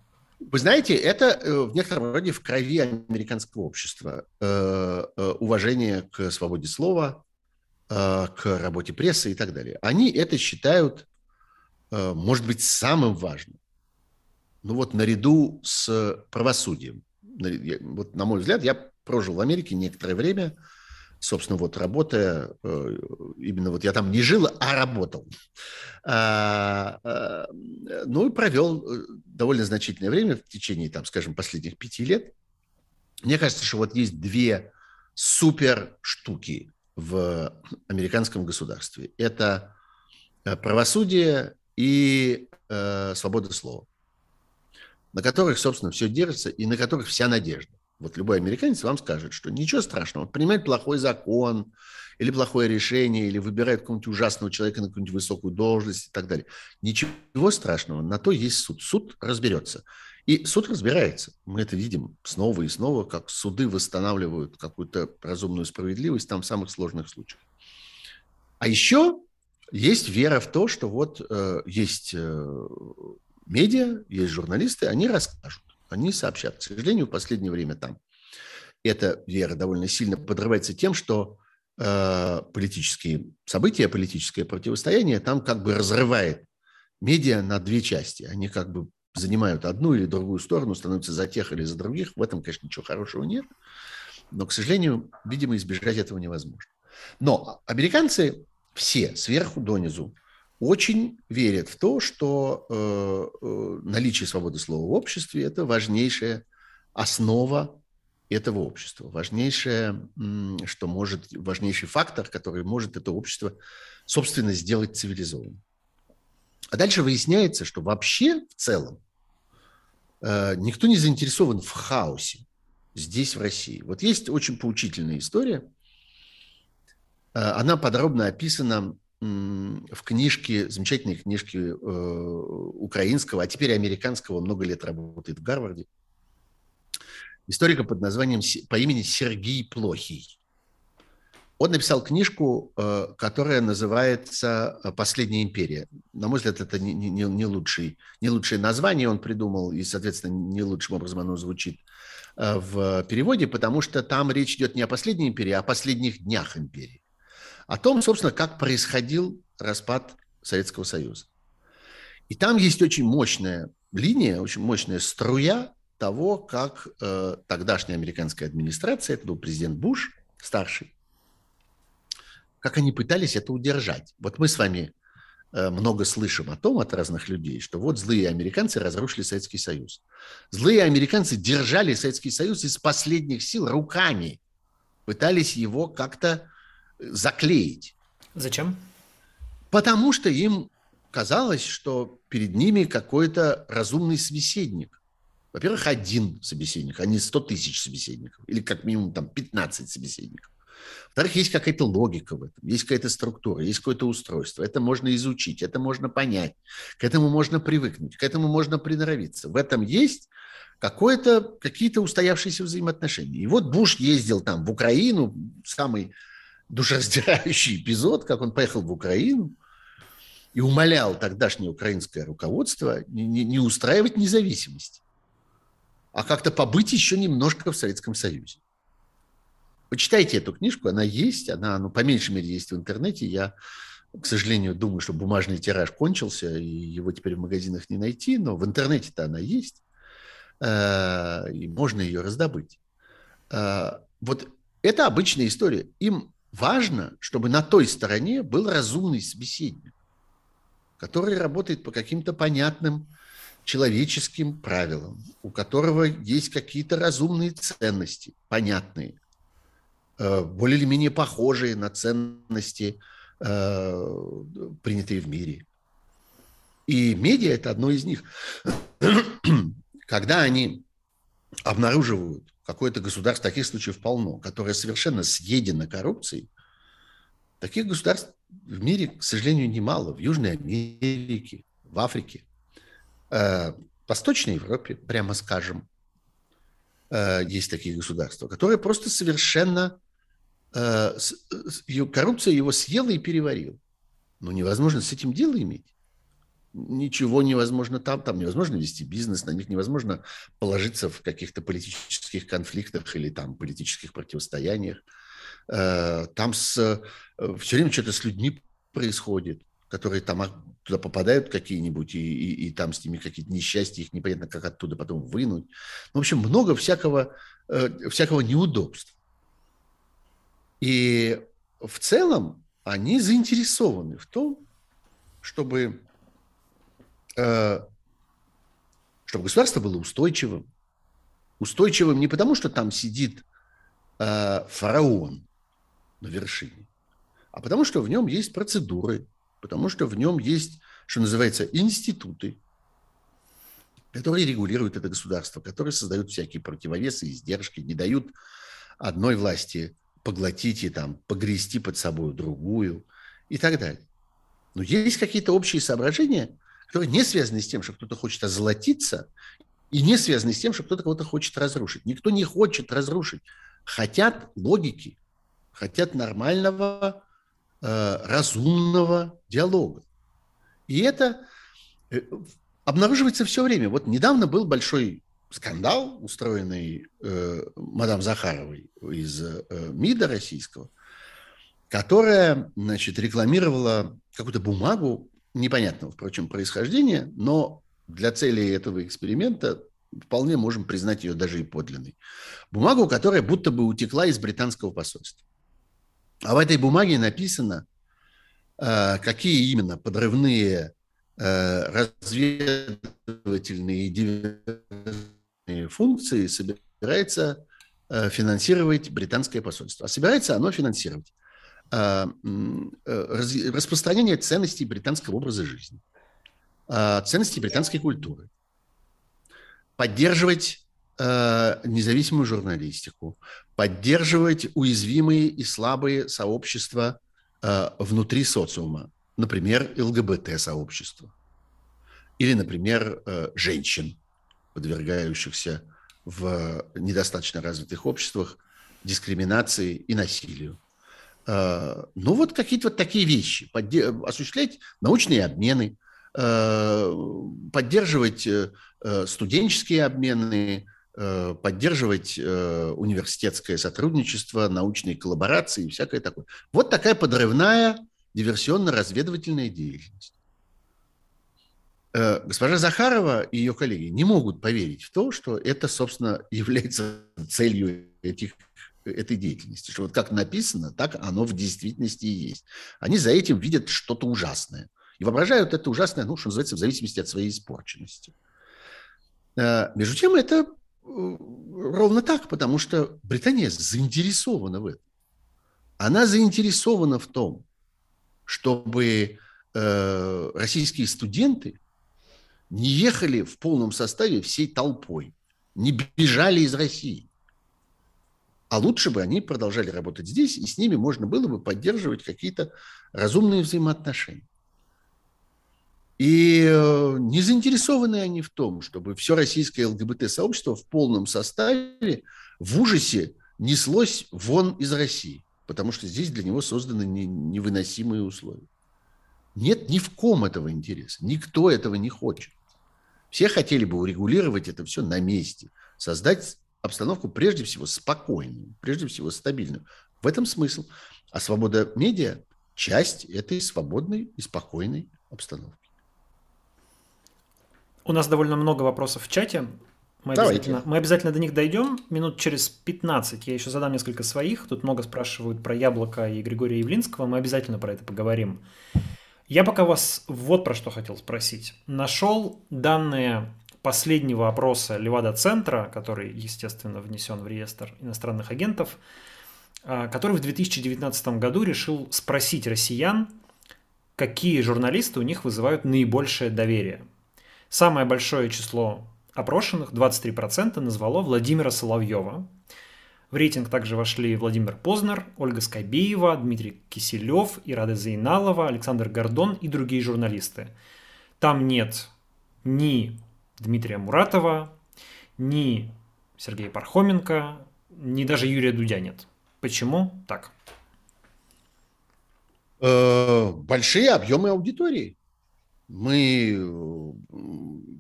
Вы знаете, это э, в некотором роде в крови американского общества. Э, э, уважение к свободе слова, к работе прессы и так далее. Они это считают, может быть, самым важным. Ну вот наряду с правосудием. Вот, на мой взгляд, я прожил в Америке некоторое время – собственно, вот работая, э, именно вот я там не жил, а работал. А, а, ну и провел э, довольно значительное время в течение, там, скажем, последних пяти лет. Мне кажется, что вот есть две супер штуки в американском государстве. Это э, правосудие и свобода слова, на которых, собственно, все держится и на которых вся надежда. Вот любой американец вам скажет, что ничего страшного, он принимает плохой закон или плохое решение, или выбирает какого-нибудь ужасного человека на какую-нибудь высокую должность и так далее. Ничего страшного, на то есть суд. Суд разберется. И суд разбирается. Мы это видим снова и снова, как суды восстанавливают какую-то разумную справедливость там в самых сложных случаях. А еще есть вера в то, что вот э, есть э, медиа, есть журналисты, они расскажут они сообщат. К сожалению, в последнее время там эта вера довольно сильно подрывается тем, что э, политические события, политическое противостояние там как бы разрывает медиа на две части. Они как бы занимают одну или другую сторону, становятся за тех или за других. В этом, конечно, ничего хорошего нет. Но, к сожалению, видимо, избежать этого невозможно. Но американцы все, сверху донизу, очень верят в то, что э, э, наличие свободы слова в обществе – это важнейшая основа этого общества, важнейшее, что может, важнейший фактор, который может это общество, собственно, сделать цивилизованным. А дальше выясняется, что вообще в целом э, никто не заинтересован в хаосе здесь, в России. Вот есть очень поучительная история. Э, она подробно описана в книжке, замечательной книжке э, украинского, а теперь американского, много лет работает в Гарварде, историка под названием, по имени Сергей Плохий. Он написал книжку, э, которая называется «Последняя империя». На мой взгляд, это не, не, не, лучший, не лучшее название он придумал, и, соответственно, не лучшим образом оно звучит э, в переводе, потому что там речь идет не о последней империи, а о последних днях империи о том, собственно, как происходил распад Советского Союза. И там есть очень мощная линия, очень мощная струя того, как э, тогдашняя американская администрация, это был президент Буш, старший, как они пытались это удержать. Вот мы с вами э, много слышим о том от разных людей, что вот злые американцы разрушили Советский Союз. Злые американцы держали Советский Союз из последних сил руками, пытались его как-то заклеить. Зачем? Потому что им казалось, что перед ними какой-то разумный собеседник. Во-первых, один собеседник, а не 100 тысяч собеседников, или как минимум там 15 собеседников. Во-вторых, есть какая-то логика в этом, есть какая-то структура, есть какое-то устройство. Это можно изучить, это можно понять, к этому можно привыкнуть, к этому можно приноровиться. В этом есть какое-то, какие-то устоявшиеся взаимоотношения. И вот Буш ездил там в Украину, самый душераздирающий эпизод, как он поехал в Украину и умолял тогдашнее украинское руководство не, не, не устраивать независимость. а как-то побыть еще немножко в Советском Союзе. Почитайте эту книжку, она есть, она, ну, по меньшей мере, есть в интернете. Я, к сожалению, думаю, что бумажный тираж кончился, и его теперь в магазинах не найти, но в интернете-то она есть, э, и можно ее раздобыть. Э, вот это обычная история. Им важно, чтобы на той стороне был разумный собеседник, который работает по каким-то понятным человеческим правилам, у которого есть какие-то разумные ценности, понятные, Э, более или менее похожие на ценности, э, принятые в мире. И медиа – это одно из них. [CLEARS THROAT] Когда они обнаруживают какое-то государство, таких случаев полно, которое совершенно съедено коррупцией, таких государств в мире, к сожалению, немало. В Южной Америке, в Африке, э, в Восточной Европе, прямо скажем, есть такие государства, которые просто совершенно Э, коррупция его съела и переварила. Но невозможно с этим дело иметь. Ничего невозможно там, там невозможно вести бизнес, на них невозможно положиться в каких-то политических конфликтах или там политических противостояниях. Э, там с, э, все время что-то с людьми происходит, которые там а, туда попадают какие-нибудь, и, и, и там с ними какие-то несчастья, их непонятно как оттуда потом вынуть. В общем, много всякого, всякого неудобства. И в целом они заинтересованы в том, чтобы, э, чтобы государство было устойчивым. Устойчивым не потому, что там сидит э, фараон на вершине, а потому что в нем есть процедуры, потому что в нем есть, что называется, институты, которые регулируют это государство, которые создают всякие противовесы, издержки, не дают одной власти поглотить и там погрести под собой другую и так далее. Но есть какие-то общие соображения, которые не связаны с тем, что кто-то хочет озолотиться, и не связаны с тем, что кто-то кого-то хочет разрушить. Никто не хочет разрушить. Хотят логики, хотят нормального, э, разумного диалога. И это э, обнаруживается все время. Вот недавно был большой скандал, устроенный э, мадам Захаровой из э, МИДа российского, которая, значит, рекламировала какую-то бумагу непонятного, впрочем, происхождения, но для целей этого эксперимента вполне можем признать ее даже и подлинной. Бумагу, которая будто бы утекла из британского посольства. А в этой бумаге написано, э, какие именно подрывные э, разведывательные функции собирается э, финансировать британское посольство. А собирается оно финансировать распространение ценностей британского образа жизни, ценностей британской культуры, поддерживать независимую журналистику, поддерживать уязвимые и слабые сообщества внутри социума, например, ЛГБТ-сообщества, или, например, женщин, подвергающихся в недостаточно развитых обществах дискриминации и насилию. А, ну вот какие-то вот такие вещи. Осуществлять научные обмены, а, поддерживать э, студенческие обмены, э, поддерживать э, университетское сотрудничество, научные коллаборации и всякое такое. Вот такая подрывная диверсионно-разведывательная деятельность. Э, госпожа Захарова и ее коллеги не могут поверить в то, что это, собственно, [LAUGHS] является целью этих, этой деятельности. Что вот как написано, так оно в действительности и есть. Они за этим видят что-то ужасное. И воображают это ужасное, ну, что называется, в зависимости от своей испорченности. Э, между тем, это э, ровно так, потому что Британия заинтересована в этом. Она заинтересована в том, чтобы российские студенты не ехали в полном составе всей толпой, не бежали из России. А лучше бы они продолжали работать здесь, и с ними можно было бы поддерживать какие-то разумные взаимоотношения. И э, не заинтересованы они в том, чтобы все российское ЛГБТ-сообщество в полном составе в ужасе неслось вон из России, потому что здесь для него созданы невыносимые условия. Нет ни в ком этого интереса, никто этого не хочет. Все хотели бы урегулировать это все на месте, создать обстановку прежде всего спокойную, прежде всего стабильную. В этом смысл. А свобода медиа – часть этой свободной и спокойной обстановки. У нас довольно много вопросов в чате. Мы обязательно, мы обязательно до них дойдем. Минут через 15 я еще задам несколько своих. Тут много спрашивают про Яблоко и Григория Явлинского. Мы обязательно про это поговорим. Я пока вас вот про что хотел спросить. Нашел данные последнего опроса Левада-центра, который, естественно, внесен в реестр иностранных агентов, а, который в 2019 году решил спросить россиян, какие журналисты у них вызывают наибольшее доверие. Самое большое число опрошенных, 23%, назвало Владимира Соловьева. В рейтинг также вошли Владимир Познер, Ольга Скобеева, Дмитрий Киселев, Ирада Зейналова, Александр Гордон и другие журналисты. Там нет ни Дмитрия Муратова, ни Сергея Пархоменко, ни даже Юрия Дудя нет. Почему так? Э, большие объемы аудитории. Мы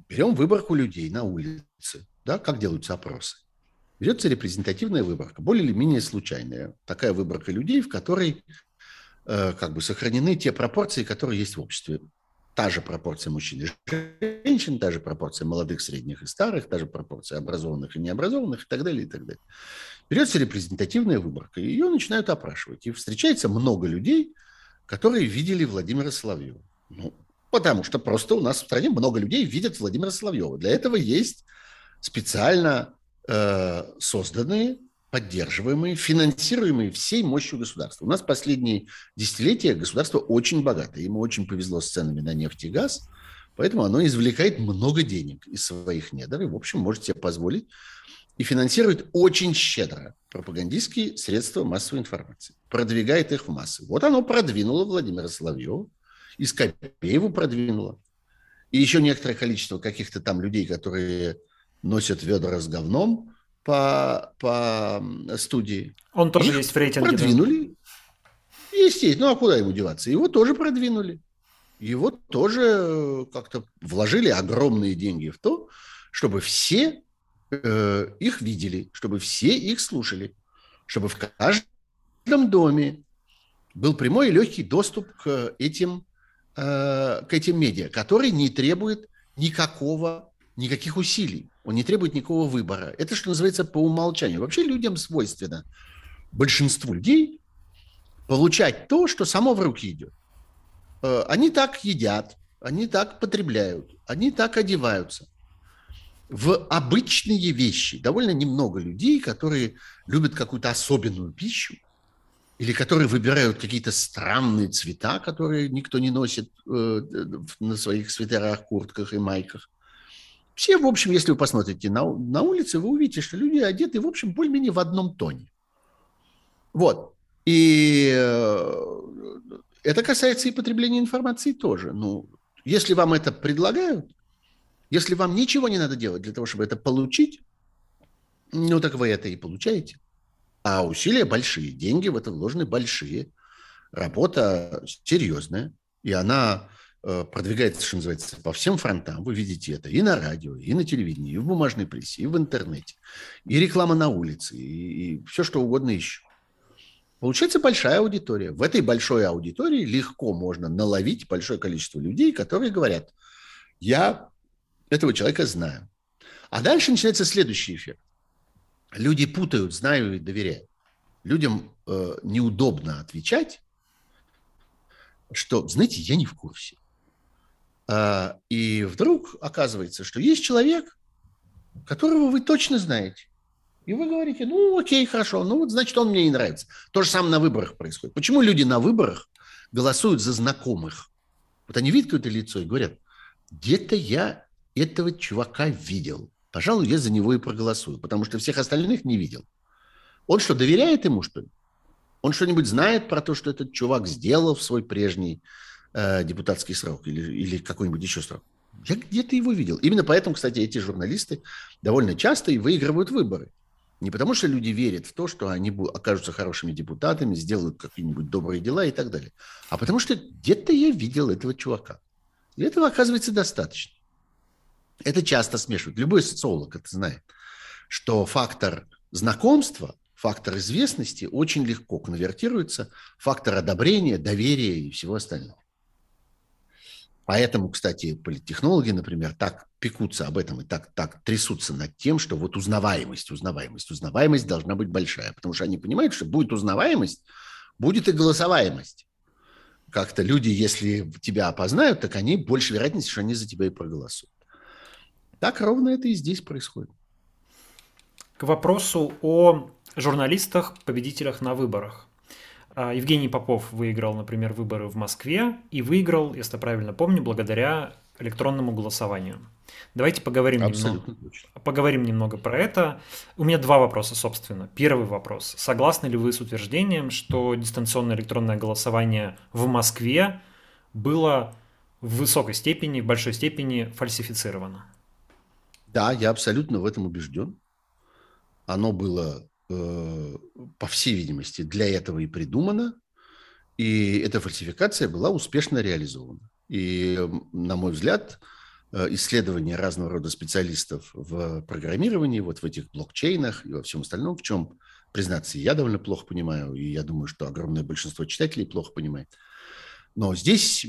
берем выборку людей на улице, да, как делаются опросы. Берется репрезентативная выборка, более или менее случайная. Такая выборка людей, в которой э, как бы сохранены те пропорции, которые есть в обществе. Та же пропорция мужчин и женщин, та же пропорция молодых, средних и старых, та же пропорция образованных и необразованных и так далее, и так далее. Берется репрезентативная выборка, и ее начинают опрашивать. И встречается много людей, которые видели Владимира Соловьева. Ну, потому что просто у нас в стране много людей видят Владимира Соловьева. Для этого есть специально э, созданные, поддерживаемые, финансируемые всей мощью государства. У нас последние десятилетия государство очень богатое. Ему очень повезло с ценами на нефть и газ, поэтому оно извлекает много денег из своих недр и, в общем, может себе позволить и финансирует очень щедро пропагандистские средства массовой информации, продвигает их в массы. Вот оно продвинуло Владимира Соловьева, и Скопееву продвинуло, и еще некоторое количество каких-то там людей, которые носят ведра с говном по, по студии. Он тоже их есть в рейтинге. Продвинули. Да? Естественно. Ну, а куда ему деваться? Его тоже продвинули. Его тоже как-то вложили огромные деньги в то, чтобы все э, их видели, чтобы все их слушали, чтобы в каждом доме был прямой и легкий доступ к этим, э, к этим медиа, который не требует никакого, никаких усилий. Он не требует никакого выбора. Это, что называется, по умолчанию. Вообще людям свойственно, большинству людей, получать то, что само в руки идет. Э, они так едят, они так потребляют, они так одеваются – в обычные вещи. Довольно немного людей, которые любят какую-то особенную пищу, или которые выбирают какие-то странные цвета, которые никто не носит э, на своих свитерах, куртках и майках. Все, в общем, если вы посмотрите на, на улице, вы увидите, что люди одеты, в общем, более-менее в одном тоне. Вот. И э, это касается и потребления информации тоже. Ну, если вам это предлагают, если вам ничего не надо делать для того, чтобы это получить, ну так вы это и получаете. А усилия большие, деньги в это вложены большие. Работа серьезная, и она продвигается, что называется, по всем фронтам. Вы видите это и на радио, и на телевидении, и в бумажной прессе, и в интернете, и реклама на улице, и, и все, что угодно еще. Получается большая аудитория. В этой большой аудитории легко можно наловить большое количество людей, которые говорят, я этого человека знаю. А дальше начинается следующий эффект. Люди путают «знаю» и «доверяю». Людям э, неудобно отвечать, что, знаете, я не в курсе. А, и вдруг оказывается, что есть человек, которого вы точно знаете. И вы говорите, ну окей, хорошо, ну вот значит он мне не нравится. То же самое на выборах происходит. Почему люди на выборах голосуют за знакомых? Вот они видят какое-то лицо и говорят, где-то я этого чувака видел. Пожалуй, я за него и проголосую, потому что всех остальных не видел. Он что, доверяет ему, что ли? Он что-нибудь знает про то, что этот чувак сделал в свой прежний э, депутатский срок или, или какой-нибудь еще срок? Я где-то его видел. Именно поэтому, кстати, эти журналисты довольно часто и выигрывают выборы. Не потому, что люди верят в то, что они окажутся хорошими депутатами, сделают какие-нибудь добрые дела и так далее, а потому что где-то я видел этого чувака. И этого оказывается достаточно. Это часто смешивают. Любой социолог это знает. что фактор знакомства, фактор известности очень легко конвертируется фактор одобрения, доверия и всего остального. Поэтому, кстати, политтехнологи, например, так пекутся об этом и так, так трясутся над тем, что вот узнаваемость, узнаваемость, узнаваемость должна быть большая, потому что они понимают, что будет узнаваемость, будет и голосоваемость. Как-то люди, если тебя опознают, так они больше вероятности, что они за тебя и проголосуют. Так ровно это и здесь происходит. К вопросу о журналистах, победителях на выборах. А, Евгений Попов выиграл, например, выборы в Москве и выиграл, если правильно помню, благодаря электронному голосованию. Давайте поговорим немного, поговорим немного про это. У меня два вопроса, собственно. Первый вопрос. Согласны ли вы с утверждением, что дистанционное электронное голосование в Москве было в высокой степени, в большой степени фальсифицировано? Да, я абсолютно в этом убежден. Оно было по всей видимости, для этого и придумана, и эта фальсификация была успешно реализована. И, на мой взгляд, э, исследования разного рода специалистов в программировании, вот в этих блокчейнах и во всем остальном, в чем, признаться, я довольно плохо понимаю, и я думаю, что огромное большинство читателей плохо понимает. Но здесь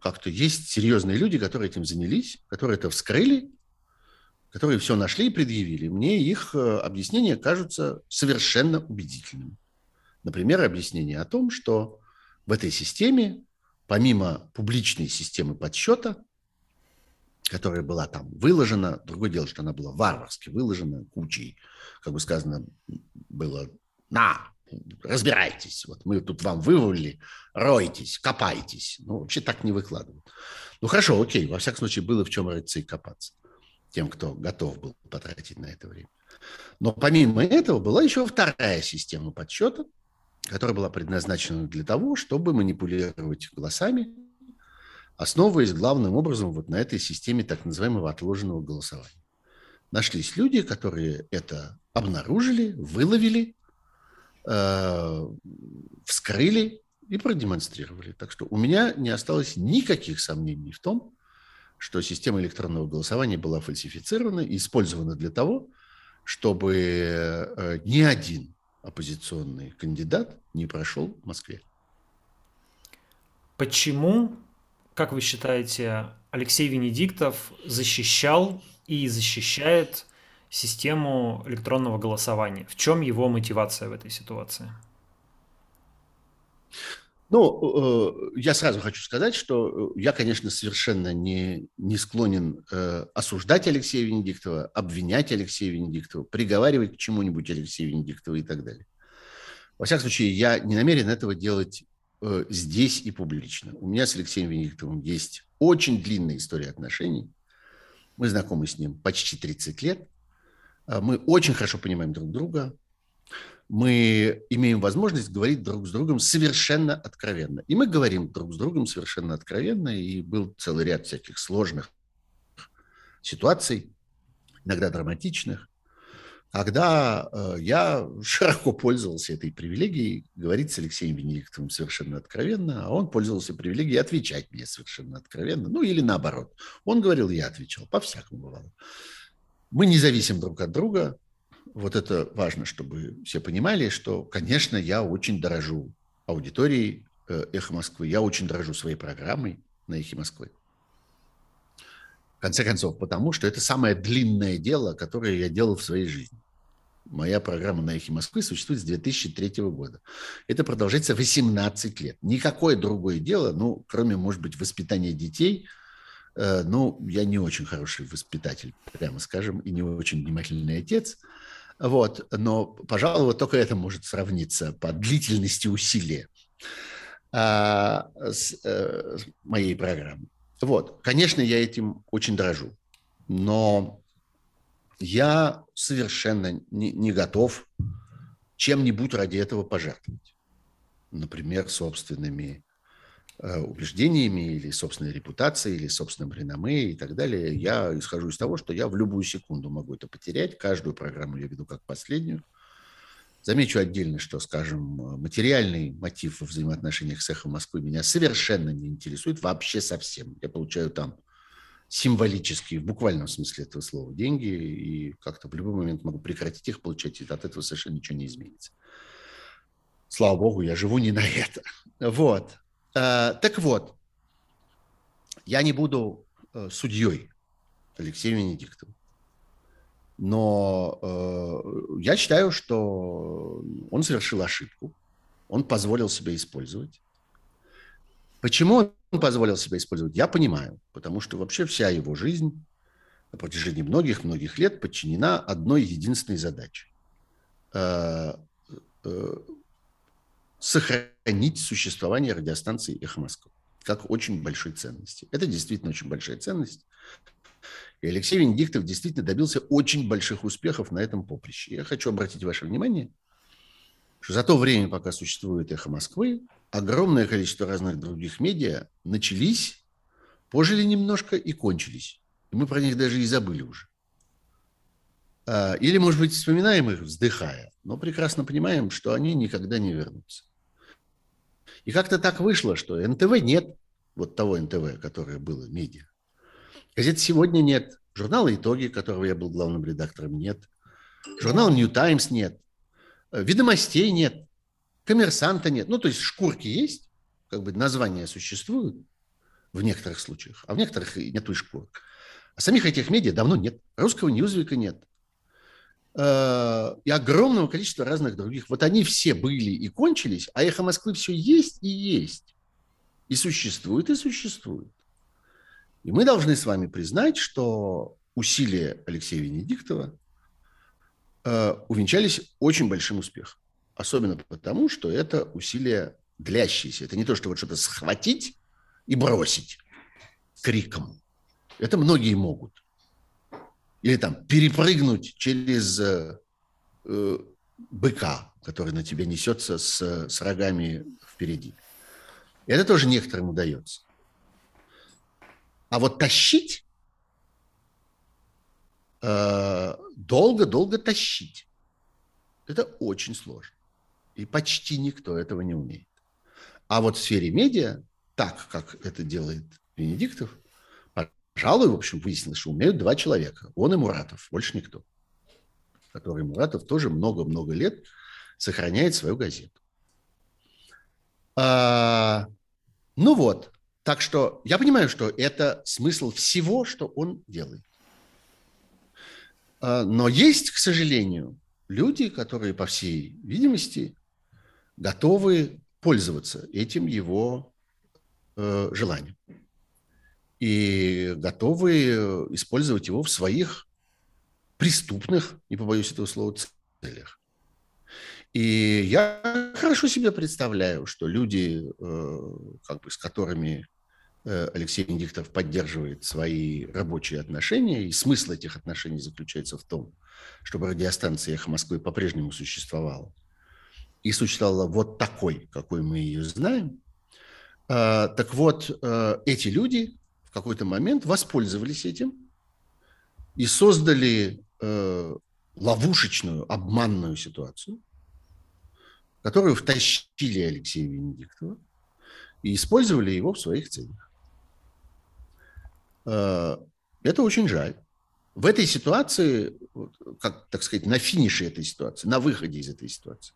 как-то есть серьезные люди, которые этим занялись, которые это вскрыли, которые все нашли и предъявили, мне их э, объяснения кажутся совершенно убедительными. Например, объяснение о том, что в этой системе, помимо публичной системы подсчета, которая была там выложена, другое дело, что она была варварски выложена кучей, как бы сказано, было «на, разбирайтесь, вот мы тут вам вывалили, ройтесь, копайтесь». Ну, вообще так не выкладывают. Ну, хорошо, окей, во всяком случае, было в чем рыться и копаться тем, кто готов был потратить на это время. Но помимо этого была еще вторая система подсчета, которая была предназначена для того, чтобы манипулировать голосами, основываясь главным образом вот на этой системе так называемого отложенного голосования. Нашлись люди, которые это обнаружили, выловили, э, вскрыли и продемонстрировали. Так что у меня не осталось никаких сомнений в том, что система электронного голосования была фальсифицирована и использована для того, чтобы э, ни один оппозиционный кандидат не прошел в Москве. Почему, как вы считаете, Алексей Венедиктов защищал и защищает систему электронного голосования? В чем его мотивация в этой ситуации? Ну, э, я сразу хочу сказать, что э, я, конечно, совершенно не, не склонен э, осуждать Алексея Венедиктова, обвинять Алексея Венедиктова, приговаривать к чему-нибудь Алексея Венедиктова и так далее. Во всяком случае, я не намерен этого делать здесь и публично. У меня с Алексеем Венедиктовым есть очень длинная история отношений. Мы знакомы с ним почти 30 лет. Мы очень хорошо понимаем друг друга мы имеем возможность говорить друг с другом совершенно откровенно. И мы говорим друг с другом совершенно откровенно, и был целый ряд всяких сложных ситуаций, иногда драматичных, когда э, я широко пользовался этой привилегией говорить с Алексеем Венедиктовым совершенно откровенно, а он пользовался привилегией отвечать мне совершенно откровенно, ну или наоборот. Он говорил, я отвечал, по-всякому бывало. Мы не зависим друг от друга, вот это важно, чтобы все понимали, что, конечно, я очень дорожу аудиторией э, «Эхо Москвы», я очень дорожу своей программой на «Эхе Москвы». В конце концов, потому что это самое длинное дело, которое я делал в своей жизни. Моя программа на «Эхе Москвы» существует с 2003 года. Это продолжается 18 лет. Никакое другое дело, ну, кроме, может быть, воспитания детей – э, ну, я не очень хороший воспитатель, прямо скажем, и не очень внимательный отец – вот, но, пожалуй, вот только это может сравниться по длительности усилия а, с, а, с моей программы. Вот, конечно, я этим очень дорожу, но я совершенно не, не готов чем-нибудь ради этого пожертвовать. Например, собственными убеждениями или собственной репутацией, или собственным реноме и так далее, я исхожу из того, что я в любую секунду могу это потерять. Каждую программу я веду как последнюю. Замечу отдельно, что, скажем, материальный мотив во взаимоотношениях с «Эхо Москвы» меня совершенно не интересует, вообще совсем. Я получаю там символические, в буквальном смысле этого слова, деньги, и как-то в любой момент могу прекратить их получать, и от этого совершенно ничего не изменится. Слава богу, я живу не на это. [LAUGHS] Вот. Э, так вот, я не буду э, судьей Алексея Венедиктова. Но э, я считаю, что он совершил ошибку, он позволил себя использовать. Почему он позволил себя использовать, я понимаю, потому что вообще вся его жизнь на протяжении многих-многих лет подчинена одной единственной задаче э, сохранить существование радиостанции «Эхо Москвы» как очень большой ценности. Это действительно очень большая ценность. И Алексей Венедиктов действительно добился очень больших успехов на этом поприще. Я хочу обратить ваше внимание, что за то время, пока существует «Эхо Москвы», огромное количество разных других медиа начались, пожили немножко и кончились. И мы про них даже и забыли уже. А, или, может быть, вспоминаем их, вздыхая, но прекрасно понимаем, что они никогда не вернутся. И как-то так вышло, что НТВ нет, вот того НТВ, которое было медиа. Газет «Сегодня» нет, журнала «Итоги», которого я был главным редактором, нет. Журнала «Нью Таймс» нет. Ведомостей нет. Коммерсанта нет. Ну, то есть шкурки есть, как бы названия существуют в некоторых случаях, а в некоторых нету и шкурок. А самих этих медиа давно нет. Русского Ньюзвика нет. Э, и огромного количества разных других. Вот они все были и кончились, а «Эхо Москвы» все есть и есть. И существует, и существует. И мы должны с вами признать, что усилия Алексея Венедиктова э, увенчались очень большим успехом. Особенно потому, что это усилия длящиеся. Это не то, что вот что-то схватить и бросить криком. Это многие могут или там перепрыгнуть через э, э, быка, который на тебя несется с, с рогами впереди. Это тоже некоторым удается. А вот тащить, долго-долго э, тащить, это очень сложно. И почти никто этого не умеет. А вот в сфере медиа, так как это делает Венедиктов, Пожалуй, в общем, выяснилось, что умеют два человека. Он и Муратов, больше никто. Который Муратов тоже много-много лет сохраняет свою газету. А, ну вот, так что я понимаю, что это смысл всего, что он делает. А, но есть, к сожалению, люди, которые, по всей видимости, готовы пользоваться этим его э, желанием и готовы э, использовать его в своих преступных, не побоюсь этого слова, целях. И я хорошо себе представляю, что люди, э, как бы, с которыми э, Алексей Венедиктов поддерживает свои рабочие отношения, и смысл этих отношений заключается в том, чтобы радиостанция «Эхо Москвы» по-прежнему существовала, и существовала вот такой, какой мы ее знаем, так вот, эти люди в какой-то момент воспользовались этим и создали э, ловушечную, обманную ситуацию, которую втащили Алексея Венедиктова и использовали его в своих целях. Э, это очень жаль. В этой ситуации, как, так сказать, на финише этой ситуации, на выходе из этой ситуации,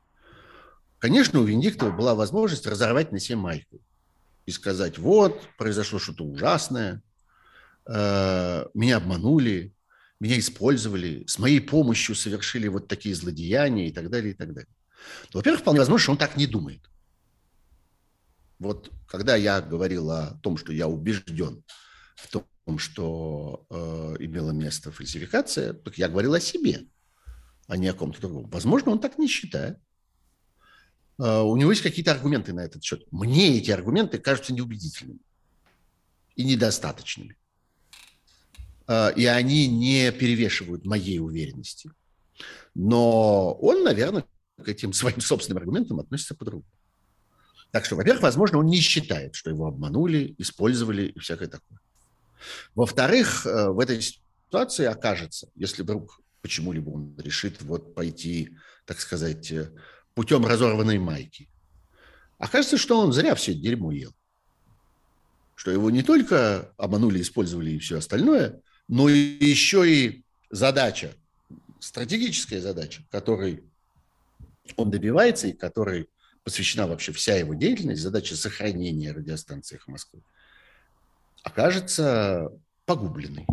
конечно, у Венедиктова была возможность разорвать на себе майку и сказать, вот, произошло что-то ужасное, э, меня обманули, меня использовали, с моей помощью совершили вот такие злодеяния и так далее, и так далее. Но, во-первых, вполне возможно, что он так не думает. Вот когда я говорил о том, что я убежден в том, что э, имела место фальсификация, так я говорил о себе, а не о ком-то другом. Возможно, он так не считает. А, у него есть какие-то аргументы на этот счет. Мне эти аргументы кажутся неубедительными и недостаточными. А, и они не перевешивают моей уверенности. Но он, наверное, к этим своим собственным аргументам относится по-другому. Так что, во-первых, возможно, он не считает, что его обманули, использовали и всякое такое. Во-вторых, э, в этой ситуации окажется, если вдруг почему-либо он решит вот пойти, так сказать, э, путем разорванной майки. Окажется, что он зря все это дерьмо ел. что его не только обманули, использовали и все остальное, но еще и задача, стратегическая задача, которой он добивается и которой посвящена вообще вся его деятельность, задача сохранения радиостанции «Эхо Москвы», окажется погубленной.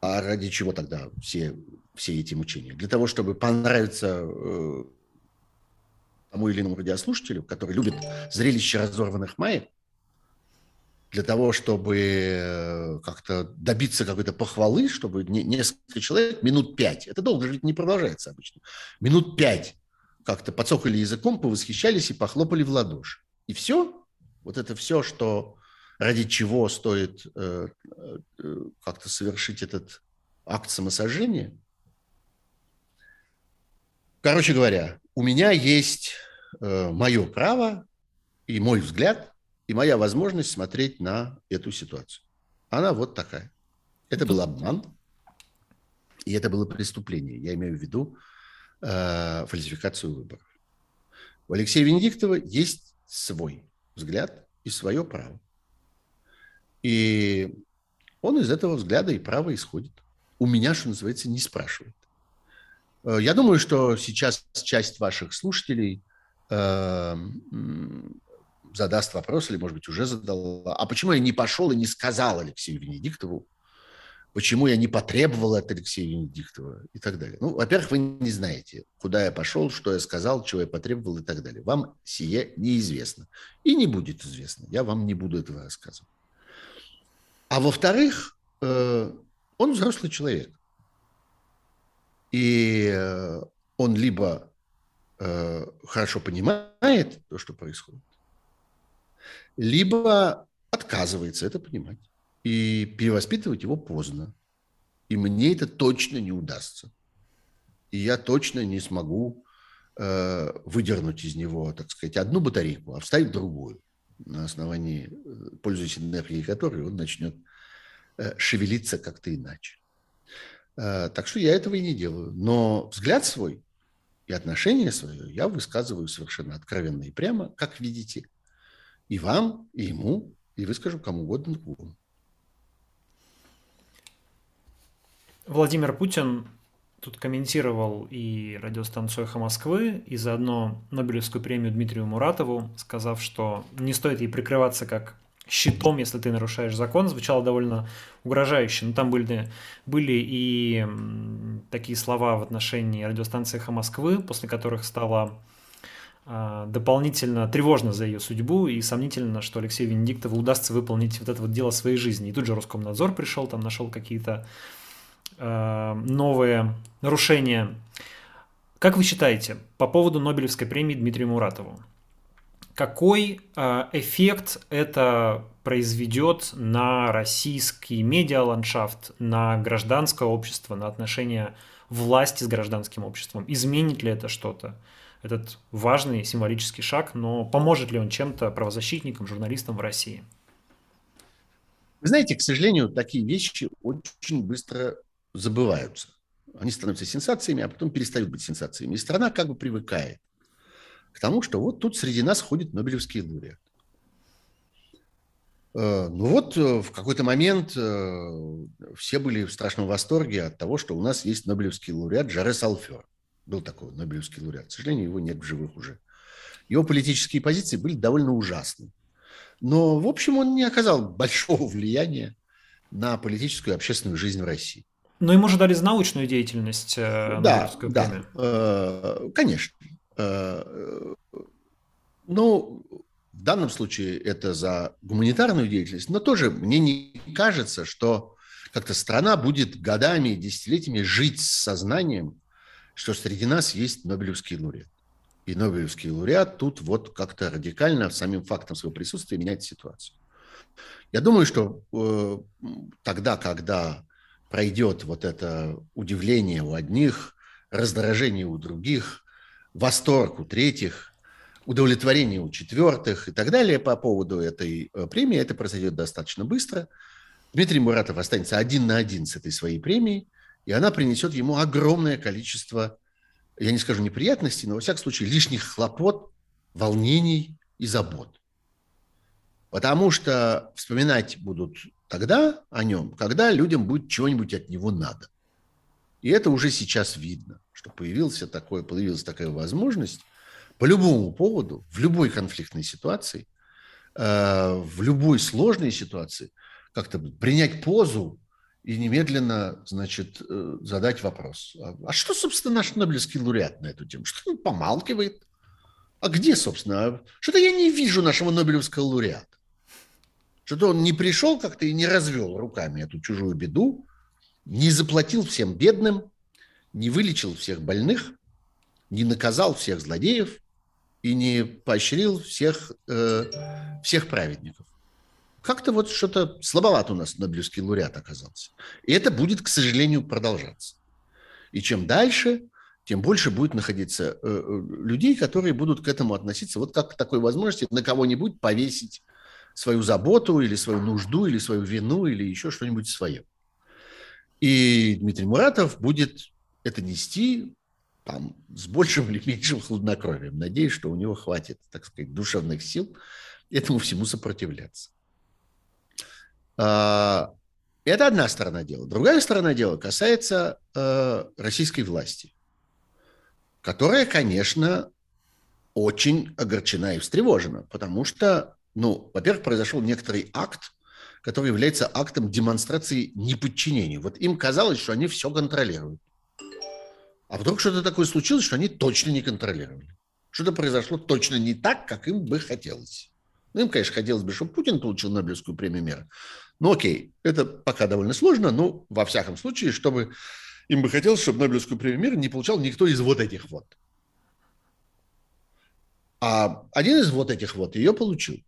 А ради чего тогда все, все эти мучения? Для того, чтобы понравиться э, тому или иному радиослушателю, который любит зрелище разорванных маек, для того, чтобы э, как-то добиться какой-то похвалы, чтобы несколько человек минут пять, это долго же не продолжается обычно, минут пять как-то подсокали языком, повосхищались и похлопали в ладоши. И все, вот это все, что ради чего стоит э, э, как-то совершить этот акт самосожжения. Короче говоря, у меня есть э, мое право и мой взгляд и моя возможность смотреть на эту ситуацию. Она вот такая. Это был обман, и это было преступление. Я имею в виду э, фальсификацию выборов. У Алексея Венедиктова есть свой взгляд и свое право. И он из этого взгляда и права исходит. У меня, что называется, не спрашивает. Э, я думаю, что сейчас часть ваших слушателей э, задаст вопрос, или, может быть, уже задала, а почему я не пошел и не сказал Алексею Венедиктову, почему я не потребовал от Алексея Венедиктова и так далее. Ну, во-первых, вы не знаете, куда я пошел, что я сказал, чего я потребовал и так далее. Вам сие неизвестно. И не будет известно. Я вам не буду этого рассказывать. А во-вторых, э, он взрослый человек. И э, он либо э, хорошо понимает то, что происходит, либо отказывается это понимать. И перевоспитывать его поздно. И мне это точно не удастся. И я точно не смогу э, выдернуть из него, так сказать, одну батарейку, а вставить другую, на основании, э, пользуясь энергией которой он начнет э, шевелиться как-то иначе. Э, так что я этого и не делаю. Но взгляд свой и отношение свое я высказываю совершенно откровенно и прямо, как видите, и вам, и ему, и выскажу кому угодно другому. Владимир Путин тут комментировал и радиостанцию «Эхо Москвы», и заодно Нобелевскую премию Дмитрию Муратову, сказав, что не стоит ей прикрываться как щитом, если ты нарушаешь закон, звучало довольно угрожающе. Но там были, были и такие слова в отношении радиостанции «Эхо Москвы», после которых стало а, дополнительно тревожно за ее судьбу и сомнительно, что Алексею Венедиктову удастся выполнить вот это вот дело своей жизни. И тут же Роскомнадзор пришел, там нашел какие-то э, новые нарушения. Как вы считаете по поводу Нобелевской премии Дмитрию Муратову? Какой э, эффект это произведет на российский медиаландшафт, на гражданское общество, на отношения власти с гражданским обществом? Изменит ли это что-то? этот важный символический шаг, но поможет ли он чем-то правозащитникам, журналистам в России? Вы знаете, к сожалению, такие вещи очень быстро забываются. Они становятся сенсациями, а потом перестают быть сенсациями. И страна как бы привыкает к тому, что вот тут среди нас ходит Нобелевский лауреат. Э, ну вот э, в какой-то момент э, все были в страшном восторге от того, что у нас есть Нобелевский лауреат Жаре Салфер. Был такой Нобелевский лауреат. К сожалению, его нет в живых уже. Его политические позиции были довольно ужасны. Но, в общем, он не оказал большого влияния на политическую и общественную жизнь в России. Но ему же дали научную деятельность да, да, конечно. Э, но в данном случае это за гуманитарную деятельность, но тоже мне не кажется, что как-то страна будет годами, десятилетиями жить с сознанием, что среди нас есть Нобелевский лауреат. И Нобелевский лауреат тут вот как-то радикально самим фактом своего присутствия меняет ситуацию. Я думаю, что э, тогда, когда пройдет вот это удивление у одних, раздражение у других, восторг у третьих, удовлетворение у четвертых и так далее по поводу этой э, премии, это произойдет достаточно быстро. Дмитрий Муратов останется один на один с этой своей премией, и она принесет ему огромное количество, я не скажу неприятностей, но, во всяком случае, лишних хлопот, волнений и забот. Потому что вспоминать будут тогда о нем, когда людям будет чего-нибудь от него надо. И это уже сейчас видно, что появился такой, появилась такая возможность по любому поводу, в любой конфликтной ситуации, э, в любой сложной ситуации как-то принять позу и немедленно, значит, э, задать вопрос. А, а что, собственно, наш Нобелевский лауреат на эту тему? Что он помалкивает? А где, собственно? А что-то я не вижу нашего Нобелевского лауреата. Что-то он не пришел как-то и не развел руками эту чужую беду, не заплатил всем бедным, не вылечил всех больных, не наказал всех злодеев и не поощрил всех, э, всех праведников. Как-то вот что-то слабовато у нас Нобелевский лауреат оказался. И это будет, к сожалению, продолжаться. И чем дальше, тем больше будет находиться э, э, людей, которые будут к этому относиться вот как к такой возможности на кого-нибудь повесить свою заботу или свою нужду, или свою вину, или еще что-нибудь свое. И Дмитрий Муратов будет это нести там, с большим или меньшим хладнокровием. Надеюсь, что у него хватит, так сказать, душевных сил этому всему сопротивляться. А, это одна сторона дела. Другая сторона дела касается э, российской власти, которая, конечно, очень огорчена и встревожена, потому что ну, во-первых, произошел некоторый акт, который является актом демонстрации неподчинения. Вот им казалось, что они все контролируют. А вдруг что-то такое случилось, что они точно не контролировали. Что-то произошло точно не так, как им бы хотелось. Ну, им, конечно, хотелось бы, чтобы Путин получил Нобелевскую премию мира. Ну, окей, это пока довольно сложно, но во всяком случае, чтобы им бы хотелось, чтобы Нобелевскую премию мира не получал никто из вот этих вот. А один из вот этих вот ее получил.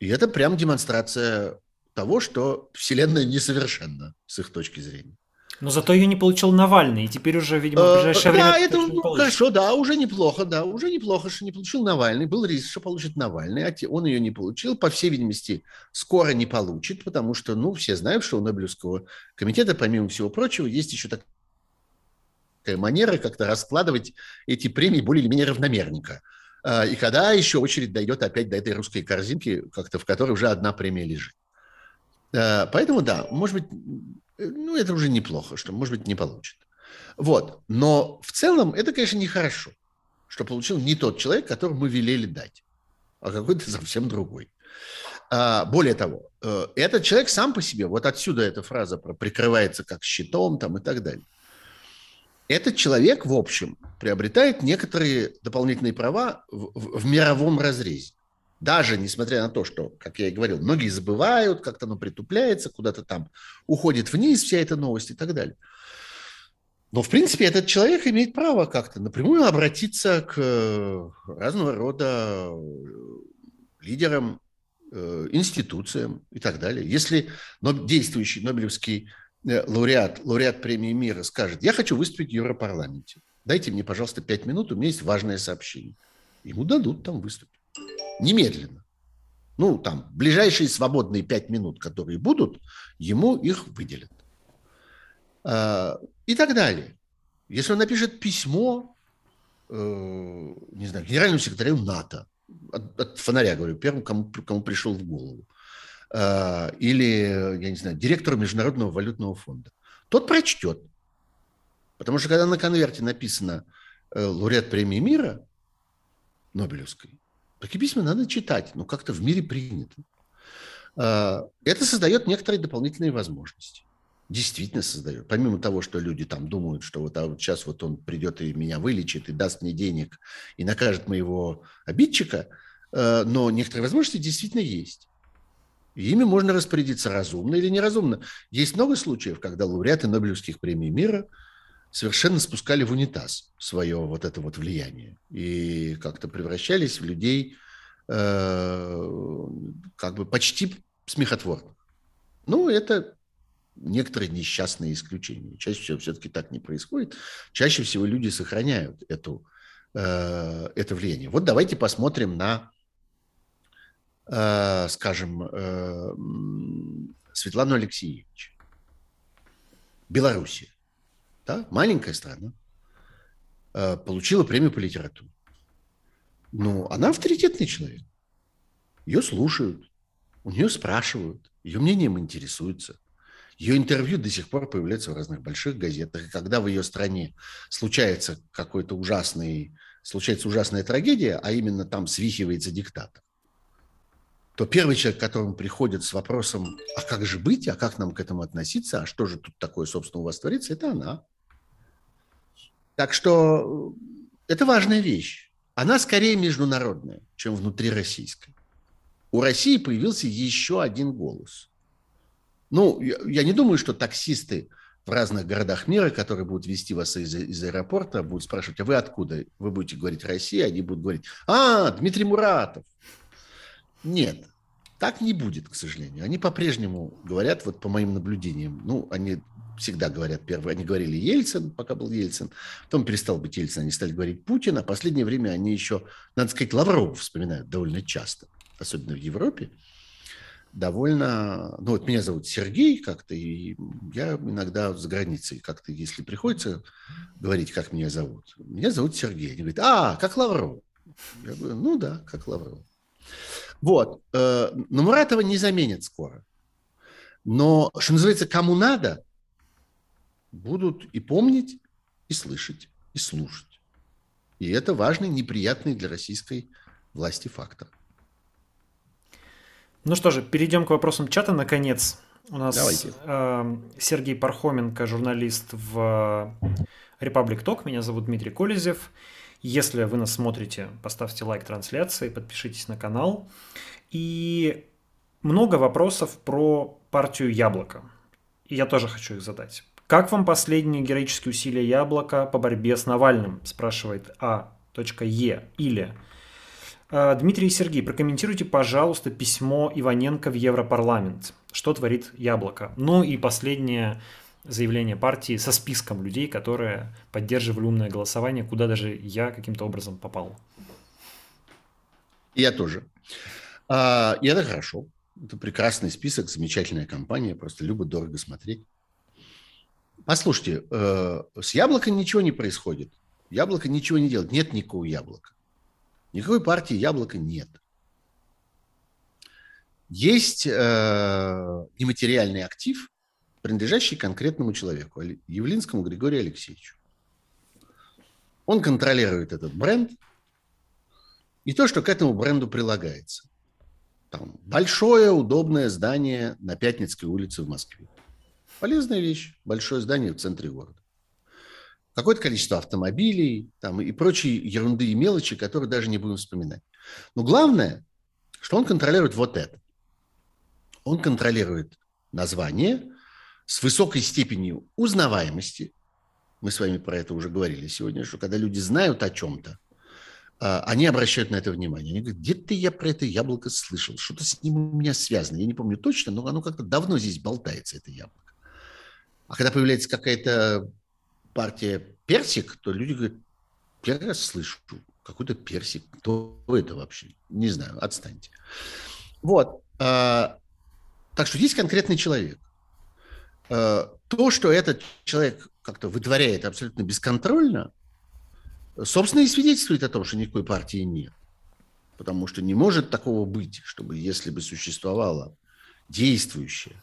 И это прям демонстрация того, что Вселенная несовершенна с их точки зрения. Но зато ее не получил Навальный, и теперь уже, видимо, в э, ближайшее время... Да, это хорошо, да, уже неплохо, да, уже неплохо, что не получил Навальный. Был риск, что получит Навальный, а он ее не получил. По всей видимости, скоро не получит, потому что, ну, все знают, что у Нобелевского комитета, помимо всего прочего, есть еще такая манера как-то раскладывать эти премии более или менее равномерненько. А, и когда еще очередь дойдет опять до этой русской корзинки, как-то в которой уже одна премия лежит. А, поэтому да, может быть, ну это уже неплохо, что может быть не получит. Вот. Но в целом это, конечно, нехорошо, что получил не тот человек, которому мы велели дать, а какой-то [LAUGHS] совсем другой. А, более того, э, этот человек сам по себе, вот отсюда эта фраза про прикрывается как щитом там и так далее этот человек, в общем, приобретает некоторые дополнительные права в, в, в мировом разрезе. Даже несмотря на то, что, как я и говорил, многие забывают, как-то оно притупляется, куда-то там уходит вниз вся эта новость и так далее. Но, в принципе, этот человек имеет право как-то напрямую обратиться к разного рода лидерам, э, институциям и так далее. Если действующий Нобелевский Э, лауреат, лауреат премии мира скажет, я хочу выступить в Европарламенте, дайте мне, пожалуйста, пять минут, у меня есть важное сообщение. Ему дадут там выступить. Немедленно. Ну, там, ближайшие свободные пять минут, которые будут, ему их выделят. А, и так далее. Если он напишет письмо, э, не знаю, генеральному секретарю НАТО, от, от фонаря, говорю, первому, кому, кому пришел в голову, Э, или, я не знаю, директору Международного валютного фонда. Тот прочтет. Потому что когда на конверте написано э, лауреат премии мира Нобелевской, такие письма надо читать, ну как-то в мире принято. Э, это создает некоторые дополнительные возможности. Действительно создает. Помимо того, что люди там думают, что вот, а вот сейчас вот он придет и меня вылечит, и даст мне денег, и накажет моего обидчика, но некоторые возможности действительно есть. Ими можно распорядиться разумно или неразумно. Есть много случаев, когда лауреаты Нобелевских премий мира совершенно спускали в унитаз свое вот это вот влияние и как-то превращались в людей э, как бы почти смехотворных. Ну, это некоторые несчастные исключения. Чаще всего все-таки так не происходит. Чаще всего люди сохраняют эту, э, это влияние. Вот давайте посмотрим на Э, скажем, Светлану Алексеевич. Белоруссия, да, маленькая страна, э, получила премию по литературе. Ну, она авторитетный человек. Ее слушают, У нее спрашивают, ее мнением интересуются. Ее интервью до сих пор появляется в разных больших газетах. И когда в ее стране случается какой-то ужасный, случается ужасная трагедия, а именно там свихивается диктатор, то первый человек, к которому приходит с вопросом, а как же быть, а как нам к этому относиться, а что же тут такое, собственно, у вас творится, это она. Так что э, это важная вещь. Она скорее международная, чем внутрироссийская. У России появился еще один голос. Ну, я, не думаю, что таксисты в разных городах мира, которые будут вести вас из, из аэропорта, будут спрашивать, а вы откуда? Вы будете говорить Россия, они будут говорить, а, Дмитрий Муратов. Нет, так не будет, к сожалению. Они по-прежнему говорят, вот по моим наблюдениям, ну, они всегда говорят первые, они говорили Ельцин, пока был Ельцин, потом перестал быть Ельцин, они стали говорить Путин, а последнее время они еще, надо сказать, Лаврова вспоминают довольно часто, особенно в Европе. Довольно, ну вот меня зовут Сергей как-то, и я иногда за границей как-то, если приходится говорить, как меня зовут, меня зовут Сергей. Они говорят, а, как Лавров. Я говорю, ну да, как Лавров. Вот. Э, но Муратова не заменят скоро. Но, что называется, кому надо, будут и помнить, и слышать, и слушать. И это важный, неприятный для российской власти фактор. Ну что же, перейдем к вопросам чата, наконец. У нас э, Сергей Пархоменко, журналист в Republic Talk. Меня зовут Дмитрий Колезев. Если вы нас смотрите, поставьте лайк трансляции, подпишитесь на канал. И много вопросов про партию Яблоко. И я тоже хочу их задать. Как вам последние героические усилия Яблока по борьбе с Навальным? Спрашивает А.Е. Или «Э, Дмитрий и Сергей, прокомментируйте, пожалуйста, письмо Иваненко в Европарламент. Что творит Яблоко? Ну и последнее заявление партии со списком людей, которые поддерживали умное голосование, куда даже я каким-то образом попал. Я тоже. А, и это хорошо. Это прекрасный список, замечательная компания, просто любо дорого смотреть. Послушайте, э, с яблоком ничего не происходит. Яблоко ничего не делает. Нет никакого яблока. Никакой партии яблока нет. Есть э, нематериальный актив, принадлежащий конкретному человеку, Явлинскому Григорию Алексеевичу. Он контролирует этот бренд и то, что к этому бренду прилагается. Там большое удобное здание на Пятницкой улице в Москве. Полезная вещь, большое здание в центре города. Какое-то количество автомобилей там, и прочие ерунды и мелочи, которые даже не будем вспоминать. Но главное, что он контролирует вот это. Он контролирует название, с высокой степенью узнаваемости. Мы с вами про это уже говорили сегодня, что когда люди знают о чем-то, а, они обращают на это внимание. Они говорят, где-то я про это яблоко слышал, что-то с ним у меня связано. Я не помню точно, но оно как-то давно здесь болтается, это яблоко. А когда появляется какая-то партия персик, то люди говорят, первый раз слышу, какой-то персик. Кто это вообще? Не знаю, отстаньте. Вот. А, так что есть конкретный человек. Э, то, что этот человек как-то вытворяет абсолютно бесконтрольно, собственно, и свидетельствует о том, что никакой партии нет. Потому что не может такого быть, чтобы если бы существовало действующее,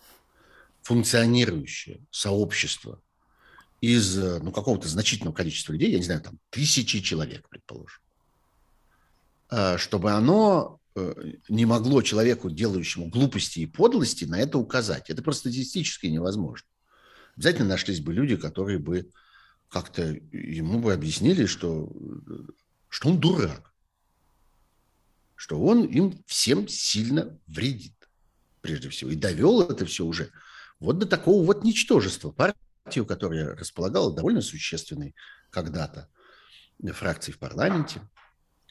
функционирующее сообщество из ну, какого-то значительного количества людей, я не знаю, там тысячи человек, предположим, э, чтобы оно э, не могло человеку, делающему глупости и подлости, на это указать. Это просто статистически невозможно. Обязательно нашлись бы люди, которые бы как-то ему бы объяснили, что, что он дурак, что он им всем сильно вредит, прежде всего, и довел это все уже вот до такого вот ничтожества. Партию, которая располагала довольно существенной когда-то фракцией в парламенте,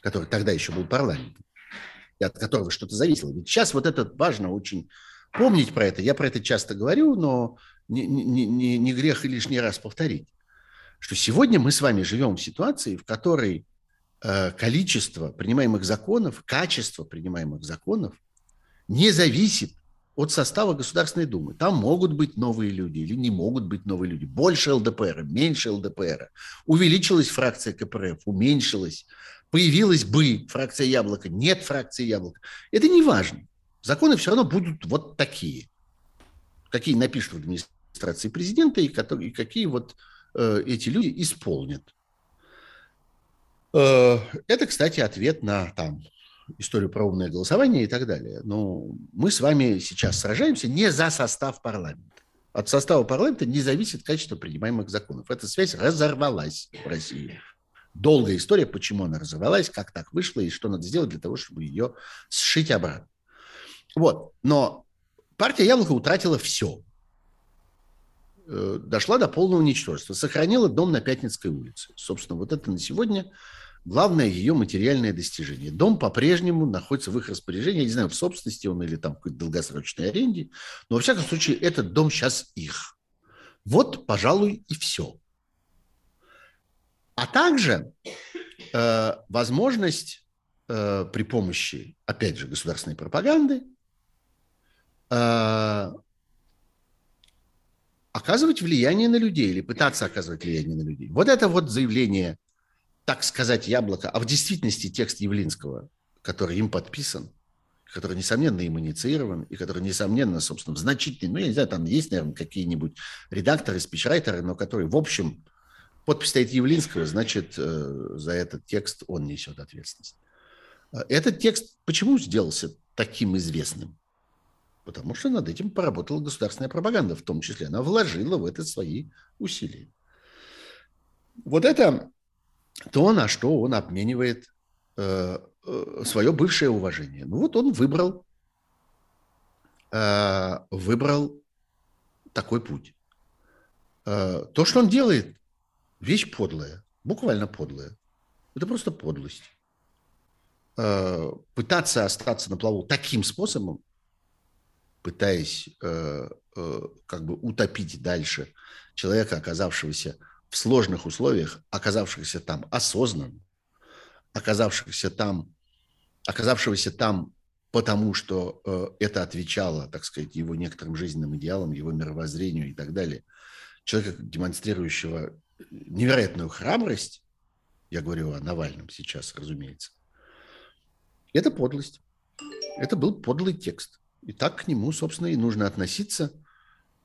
который тогда еще был парламентом, от которого что-то зависело. Ведь сейчас вот это важно очень помнить про это. Я про это часто говорю, но не, не, не, не грех и лишний раз повторить, что сегодня мы с вами живем в ситуации, в которой э, количество принимаемых законов, качество принимаемых законов не зависит от состава Государственной Думы. Там могут быть новые люди или не могут быть новые люди. Больше ЛДПР, меньше ЛДПР. Увеличилась фракция КПРФ, уменьшилась. Появилась бы фракция Яблоко, нет фракции Яблоко. Это не важно. Законы все равно будут вот такие, какие напишут в администрации президента и, которые, и какие вот э, эти люди исполнят. Э, это, кстати, ответ на там, историю про умное голосование и так далее. Но мы с вами сейчас сражаемся не за состав парламента. От состава парламента не зависит качество принимаемых законов. Эта связь разорвалась в России. Долгая история, почему она разорвалась, как так вышло и что надо сделать для того, чтобы ее сшить обратно. Вот. Но партия Яблоко утратила все. Э, дошла до полного ничтожества. Сохранила дом на Пятницкой улице. Собственно, вот это на сегодня главное ее материальное достижение. Дом по-прежнему находится в их распоряжении, я не знаю, в собственности он или там какой-то долгосрочной аренде, но во всяком случае этот дом сейчас их. Вот, пожалуй, и все. А также э, возможность э, при помощи, опять же, государственной пропаганды э, оказывать влияние на людей или пытаться оказывать влияние на людей. Вот это вот заявление так сказать, яблоко, а в действительности текст Явлинского, который им подписан, который, несомненно, им инициирован, и который, несомненно, собственно, в значительной, ну, я не знаю, там есть, наверное, какие-нибудь редакторы, спичрайтеры, но которые, в общем, подпись стоит Явлинского, значит, э, за этот текст он несет ответственность. Э, этот текст почему сделался таким известным? Потому что над этим поработала государственная пропаганда, в том числе. Она вложила в это свои усилия. Вот это то, на что он обменивает э, э, свое бывшее уважение. Ну вот он выбрал, э, выбрал такой путь. То, что он делает, вещь подлая, буквально подлая. Это просто подлость. Э, пытаться остаться на плаву таким способом, пытаясь э, э, как бы утопить дальше человека, оказавшегося в сложных условиях, оказавшихся там осознанно, оказавшихся там, оказавшегося там потому, что э, это отвечало, так сказать, его некоторым жизненным идеалам, его мировоззрению и так далее. Человека, демонстрирующего невероятную храбрость, я говорю о Навальном сейчас, разумеется, это подлость. Это был подлый текст. И так к нему, собственно, и нужно относиться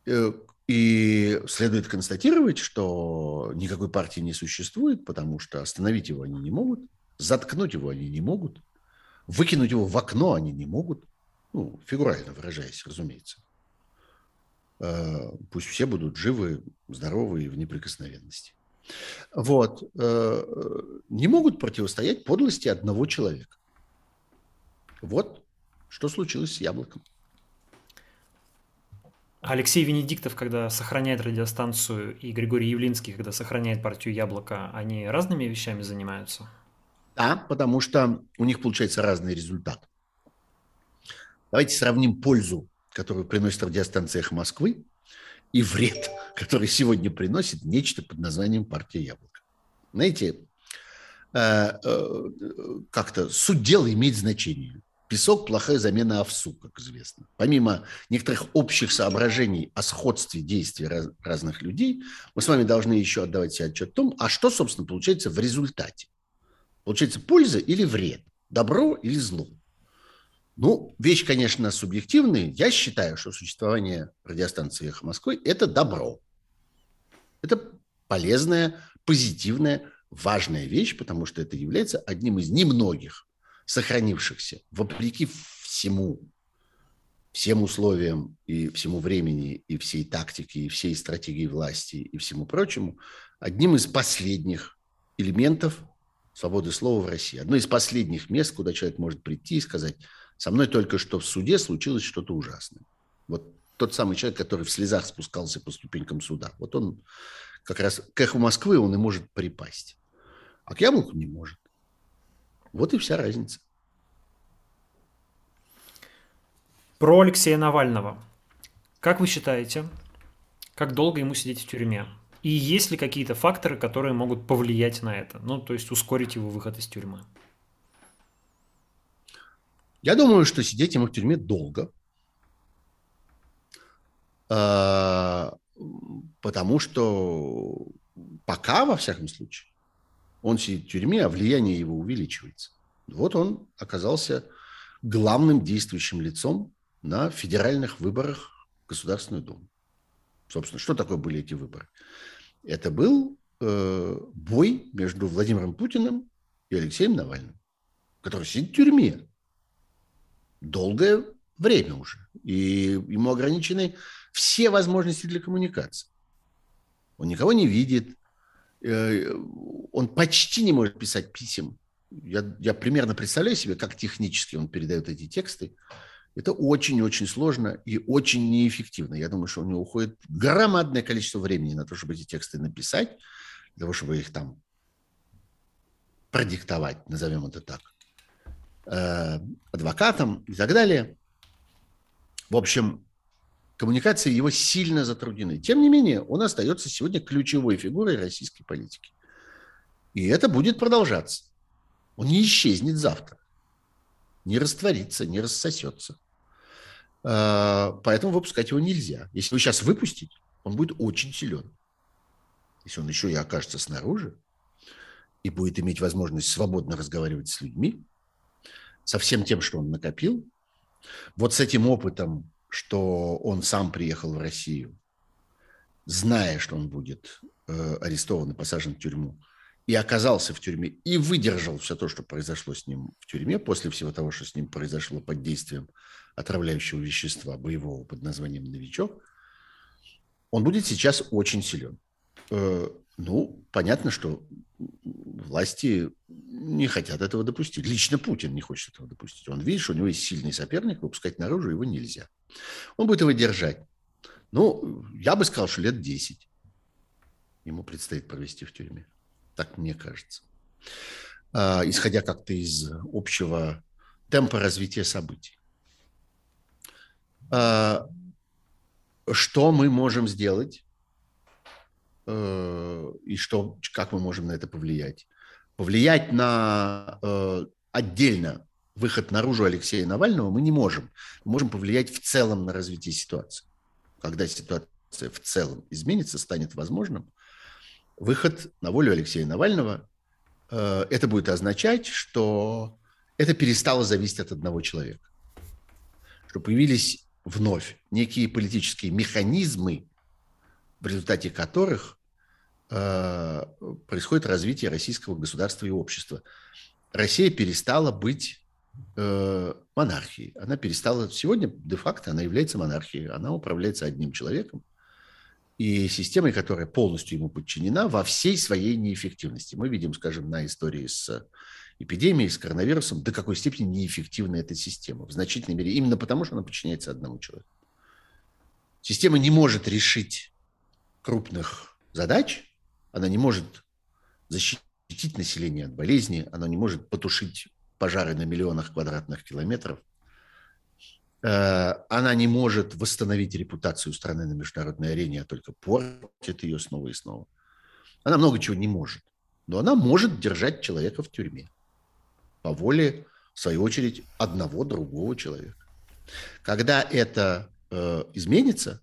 э, и следует констатировать, что никакой партии не существует, потому что остановить его они не могут, заткнуть его они не могут, выкинуть его в окно они не могут, ну, фигурально выражаясь, разумеется. Э, пусть все будут живы, здоровы и в неприкосновенности. Вот. Э, не могут противостоять подлости одного человека. Вот что случилось с яблоком. Алексей Венедиктов, когда сохраняет радиостанцию, и Григорий Явлинский, когда сохраняет партию «Яблоко», они разными вещами занимаются? Да, потому что у них получается разный результат. Давайте сравним пользу, которую приносит радиостанция «Эхо Москвы», и вред, [LAUGHS] который сегодня приносит нечто под названием «Партия Яблоко». Знаете, э, э, как-то суть дела имеет значение. Песок – плохая замена овсу, как известно. Помимо некоторых общих соображений о сходстве действий раз, разных людей, мы с вами должны еще отдавать себе отчет о том, а что, собственно, получается в результате. Получается польза или вред, добро или зло. Ну, вещь, конечно, субъективная. Я считаю, что существование радиостанции «Эхо Москвы» – это добро. Это полезная, позитивная, важная вещь, потому что это является одним из немногих сохранившихся, вопреки всему, всем условиям и всему времени, и всей тактике, и всей стратегии власти, и всему прочему, одним из последних элементов свободы слова в России. Одно из последних мест, куда человек может прийти и сказать, со мной только что в суде случилось что-то ужасное. Вот тот самый человек, который в слезах спускался по ступенькам суда. Вот он как раз к эху Москвы он и может припасть. А к яблоку не может. Вот и вся разница. Про Алексея Навального. Как вы считаете, как долго ему сидеть в тюрьме? И есть ли какие-то факторы, которые могут повлиять на это? Ну, то есть ускорить его выход из тюрьмы? Я думаю, что сидеть ему в тюрьме долго. А, потому что пока, во всяком случае, он сидит в тюрьме, а влияние его увеличивается. Вот он оказался главным действующим лицом на федеральных выборах в Государственную Думу. Собственно, что такое были эти выборы? Это был э, бой между Владимиром Путиным и Алексеем Навальным, который сидит в тюрьме долгое время уже. И ему ограничены все возможности для коммуникации. Он никого не видит, э, он почти не может писать писем. Я, я примерно представляю себе, как технически он передает эти тексты. Это очень-очень сложно и очень неэффективно. Я думаю, что у него уходит громадное количество времени на то, чтобы эти тексты написать, для того, чтобы их там продиктовать, назовем это так, э, адвокатам и так далее. В общем, коммуникации его сильно затруднены. Тем не менее, он остается сегодня ключевой фигурой российской политики. И это будет продолжаться. Он не исчезнет завтра, не растворится, не рассосется. А, поэтому выпускать его нельзя. Если вы сейчас выпустите, он будет очень силен. Если он еще и окажется снаружи и будет иметь возможность свободно разговаривать с людьми, со всем тем, что он накопил, вот с этим опытом, что он сам приехал в Россию, зная, что он будет э, арестован и посажен в тюрьму, и оказался в тюрьме, и выдержал все то, что произошло с ним в тюрьме, после всего того, что с ним произошло под действием отравляющего вещества боевого под названием «Новичок», он будет сейчас очень силен. Э, ну, понятно, что власти не хотят этого допустить. Лично Путин не хочет этого допустить. Он видит, что у него есть сильный соперник, выпускать наружу его нельзя. Он будет его держать. Ну, я бы сказал, что лет 10 ему предстоит провести в тюрьме. Так мне кажется. А, исходя как-то из общего темпа развития событий. А, что мы можем сделать э, и что, как мы можем на это повлиять? Повлиять на э, отдельно выход наружу Алексея Навального мы не можем. Мы можем повлиять в целом на развитие ситуации. Когда ситуация в целом изменится, станет возможным, выход на волю Алексея Навального, э, это будет означать, что это перестало зависеть от одного человека. Что появились вновь некие политические механизмы, в результате которых происходит развитие российского государства и общества. Россия перестала быть э, монархией. Она перестала... Сегодня, де-факто, она является монархией. Она управляется одним человеком и системой, которая полностью ему подчинена во всей своей неэффективности. Мы видим, скажем, на истории с эпидемией, с коронавирусом, до какой степени неэффективна эта система. В значительной мере именно потому, что она подчиняется одному человеку. Система не может решить крупных задач, она не может защитить население от болезни, она не может потушить пожары на миллионах квадратных километров, э, она не может восстановить репутацию страны на международной арене, а только портит ее снова и снова. Она много чего не может. Но она может держать человека в тюрьме по воле, в свою очередь, одного другого человека. Когда это э, изменится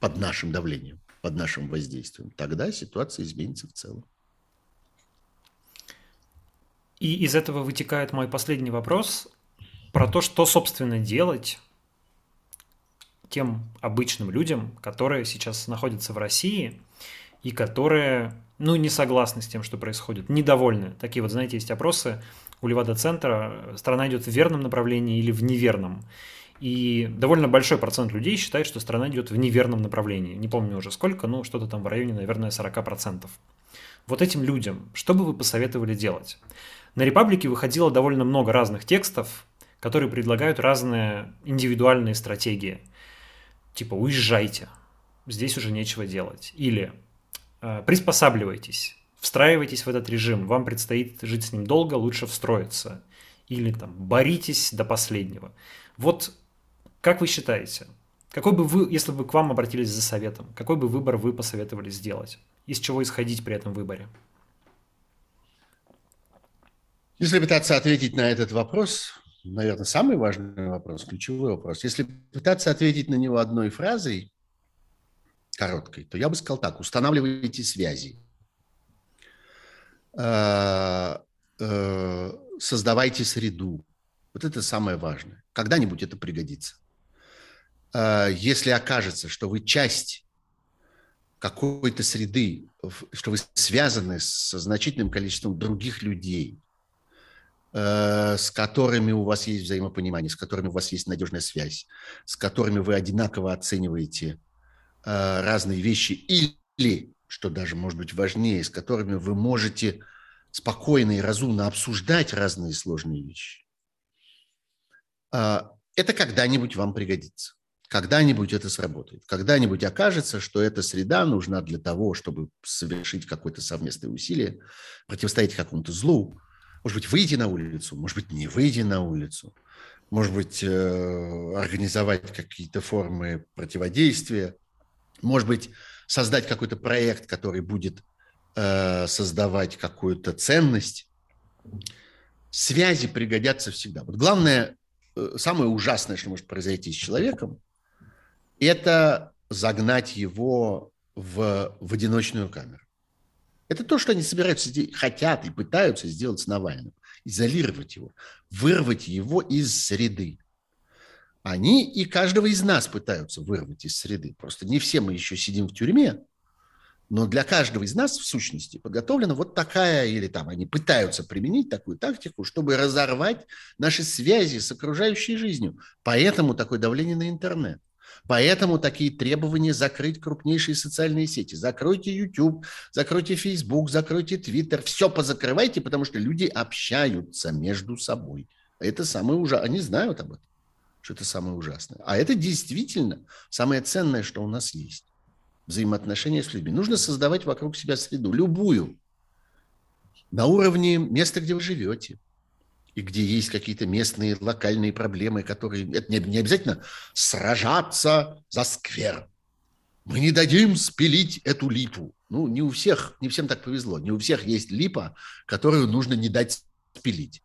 под нашим давлением, под нашим воздействием, тогда ситуация изменится в целом. И из этого вытекает мой последний вопрос про то, что, собственно, делать тем обычным людям, которые сейчас находятся в России и которые ну, не согласны с тем, что происходит, недовольны. Такие вот, знаете, есть опросы у Левада-центра, страна идет в верном направлении или в неверном. И довольно большой процент людей считает, что страна идет в неверном направлении. Не помню уже сколько, но что-то там в районе, наверное, 40%. Вот этим людям, что бы вы посоветовали делать? На Репаблике выходило довольно много разных текстов, которые предлагают разные индивидуальные стратегии. Типа «уезжайте», здесь уже нечего делать. Или Э, приспосабливайтесь, встраивайтесь в этот режим, вам предстоит жить с ним долго, лучше встроиться. Или там боритесь до последнего. Вот как вы считаете, какой бы вы, если бы к вам обратились за советом, какой бы выбор вы посоветовали сделать? Из чего исходить при этом выборе? Если пытаться ответить на этот вопрос, наверное, самый важный вопрос, ключевой вопрос, если пытаться ответить на него одной фразой, короткой, то я бы сказал так, устанавливайте связи, э, э, создавайте среду, Вот это самое важное. Когда-нибудь это пригодится. А, если окажется, что вы часть какой-то среды, что вы связаны с значительным количеством других людей, э, с которыми у вас есть взаимопонимание, с которыми у вас есть надежная связь, с которыми вы одинаково оцениваете э, разные вещи или, что даже может быть важнее, с которыми вы можете спокойно и разумно обсуждать разные сложные вещи. Это когда-нибудь вам пригодится. Когда-нибудь это сработает. Когда-нибудь окажется, что эта среда нужна для того, чтобы совершить какое-то совместное усилие, противостоять какому-то злу. Может быть, выйти на улицу, может быть, не выйти на улицу, может быть, э, организовать какие-то формы противодействия, может быть, создать какой-то проект, который будет Э, создавать какую-то ценность, связи пригодятся всегда. Вот главное, э, самое ужасное, что может произойти с человеком, это загнать его в, в одиночную камеру. Это то, что они собираются, хотят и пытаются сделать с Навальным. Изолировать его, вырвать его из среды. Они и каждого из нас пытаются вырвать из среды. Просто не все мы еще сидим в тюрьме, но для каждого из нас, в сущности, подготовлена вот такая, или там они пытаются применить такую тактику, чтобы разорвать наши связи с окружающей жизнью. Поэтому такое давление на интернет. Поэтому такие требования закрыть крупнейшие социальные сети. Закройте YouTube, закройте Facebook, закройте Twitter. Все позакрывайте, потому что люди общаются между собой. Это самое ужасное. Они знают об этом, что это самое ужасное. А это действительно самое ценное, что у нас есть взаимоотношения с людьми. Нужно создавать вокруг себя среду, любую, на уровне места, где вы живете, и где есть какие-то местные локальные проблемы, которые... Это не, не обязательно сражаться за сквер. Мы не дадим спилить эту липу. Ну, не у всех, не всем так повезло. Не у всех есть липа, которую нужно не дать спилить.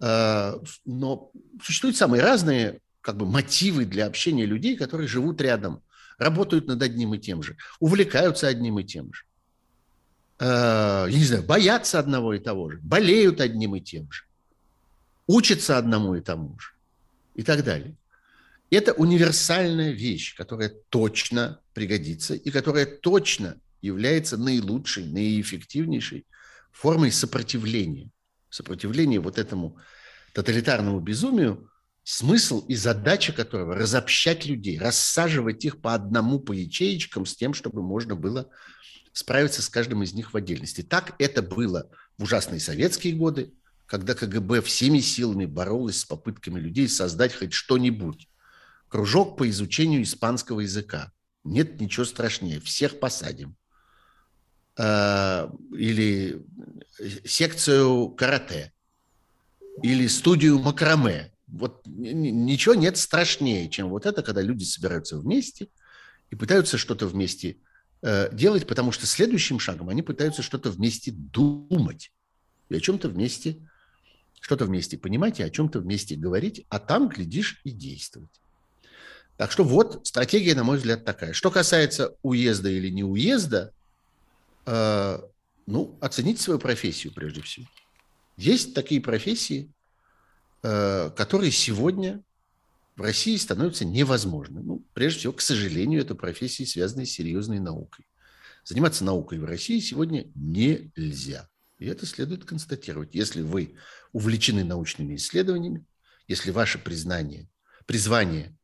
А, но существуют самые разные как бы, мотивы для общения людей, которые живут рядом – работают над одним и тем же, увлекаются одним и тем же. Э, я не знаю, боятся одного и того же, болеют одним и тем же, учатся одному и тому же и так далее. Это универсальная вещь, которая точно пригодится и которая точно является наилучшей, наиэффективнейшей формой сопротивления. Сопротивления вот этому тоталитарному безумию, смысл и задача которого разобщать людей, рассаживать их по одному по ячеечкам с тем, чтобы можно было справиться с каждым из них в отдельности. Так это было в ужасные советские годы, когда КГБ всеми силами боролась с попытками людей создать хоть что-нибудь. Кружок по изучению испанского языка. Нет ничего страшнее, всех посадим. А, или секцию карате. Или студию макраме вот ничего нет страшнее, чем вот это, когда люди собираются вместе и пытаются что-то вместе э, делать, потому что следующим шагом они пытаются что-то вместе думать и о чем-то вместе, что-то вместе понимать и о чем-то вместе говорить, а там, глядишь, и действовать. Так что вот стратегия, на мой взгляд, такая. Что касается уезда или не уезда, э, ну, оцените свою профессию прежде всего. Есть такие профессии, Э, которые сегодня в России становятся невозможны. Ну, прежде всего, к сожалению, это профессии, связанные с серьезной наукой. Заниматься наукой в России сегодня нельзя. И это следует констатировать. Если вы увлечены научными исследованиями, если ваше признание, призвание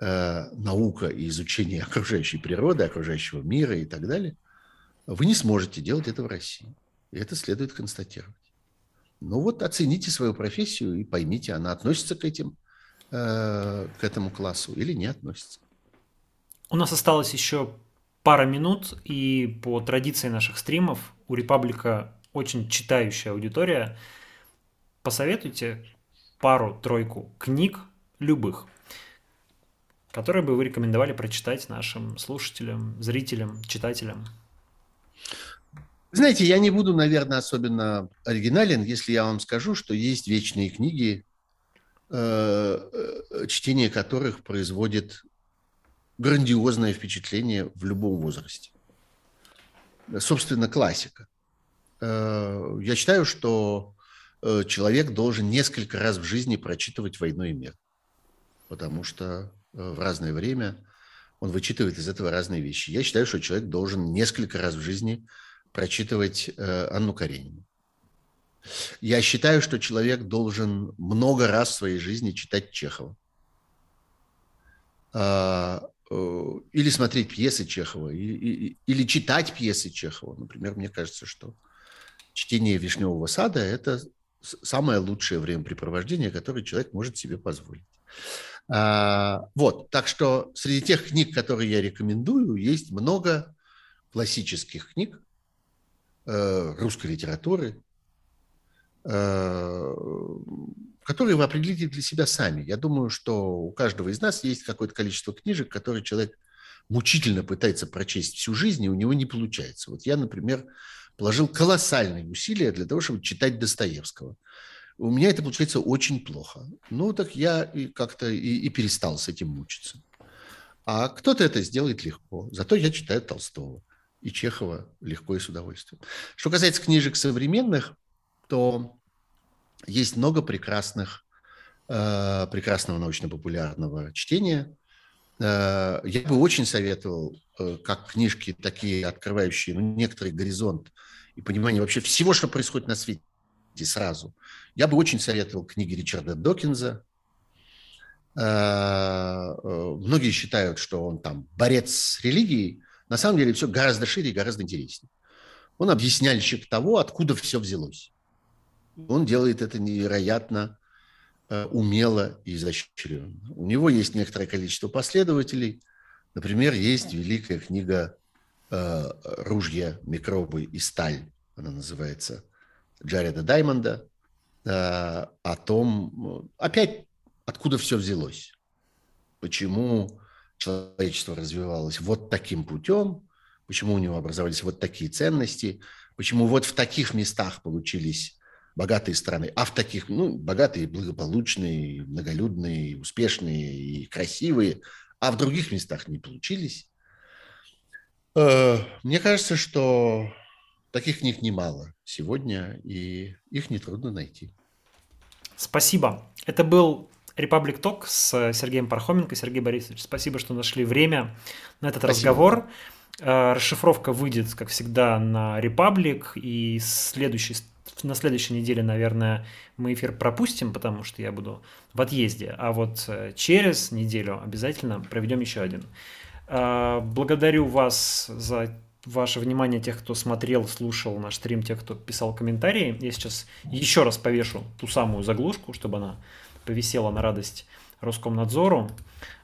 э, наука и изучение окружающей природы, окружающего мира и так далее, вы не сможете делать это в России. И это следует констатировать. Ну вот оцените свою профессию и поймите, она относится к этим, э, к этому классу или не относится. У нас осталось еще пара минут, и по традиции наших стримов у Репаблика очень читающая аудитория. Посоветуйте пару-тройку книг любых, которые бы вы рекомендовали прочитать нашим слушателям, зрителям, читателям. Знаете, я не буду, наверное, особенно оригинален, если я вам скажу, что есть вечные книги, э, э, чтение которых производит грандиозное впечатление в любом возрасте. Собственно, классика. Э, я считаю, что э, человек должен несколько раз в жизни прочитывать «Войну и мир», потому что э, в разное время он вычитывает из этого разные вещи. Я считаю, что человек должен несколько раз в жизни прочитывать Анну Каренину. Я считаю, что человек должен много раз в своей жизни читать Чехова. А, или смотреть пьесы Чехова, или, или читать пьесы Чехова. Например, мне кажется, что чтение «Вишневого сада» – это самое лучшее времяпрепровождение, которое человек может себе позволить. А, вот, так что среди тех книг, которые я рекомендую, есть много классических книг э, русской литературы, э, которые вы определите для себя сами. Я думаю, что у каждого из нас есть какое-то количество книжек, которые человек мучительно пытается прочесть всю жизнь, и у него не получается. Вот я, например, положил колоссальные усилия для того, чтобы читать Достоевского. У меня это получается очень плохо. Ну, так я и как-то и, и перестал с этим мучиться. А кто-то это сделает легко. Зато я читаю Толстого и Чехова легко и с удовольствием. Что касается книжек современных, то есть много прекрасных, э, прекрасного научно-популярного чтения. Э, я бы очень советовал, э, как книжки такие, открывающие ну, некоторый горизонт и понимание вообще всего, что происходит на свете сразу. Я бы очень советовал книги Ричарда Докинза. Многие считают, что он там борец с религией. На самом деле все гораздо шире и гораздо интереснее. Он объясняльщик того, откуда все взялось. Он делает это невероятно э, умело и изощренно. У него есть некоторое количество последователей. Например, есть великая книга э, «Ружья, микробы и сталь». Она называется Джареда Даймонда. Э, о том, опять, откуда все взялось. Почему человечество развивалось вот таким путем, почему у него образовались вот такие ценности, почему вот в таких местах получились богатые страны, а в таких, ну, богатые, благополучные, многолюдные, успешные и красивые, а в других местах не получились. Э, мне кажется, что таких книг немало сегодня, и их нетрудно найти. Спасибо. Это был Republic Talk с Сергеем Пархоменко. Сергей Борисович, спасибо, что нашли время на этот спасибо. разговор. Э, расшифровка выйдет, как всегда, на Republic, и следующий на следующей неделе, наверное, мы эфир пропустим, потому что я буду в отъезде. А вот э, через неделю обязательно проведем еще один. А, благодарю вас за ваше внимание, тех, кто смотрел, слушал наш стрим, тех, кто писал комментарии. Я сейчас еще раз повешу ту самую заглушку, чтобы она повисела на радость Роскомнадзору.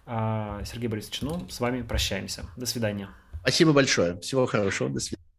А, Сергей Борисович, ну, с вами прощаемся. До свидания. Спасибо большое. Всего хорошего. До свидания.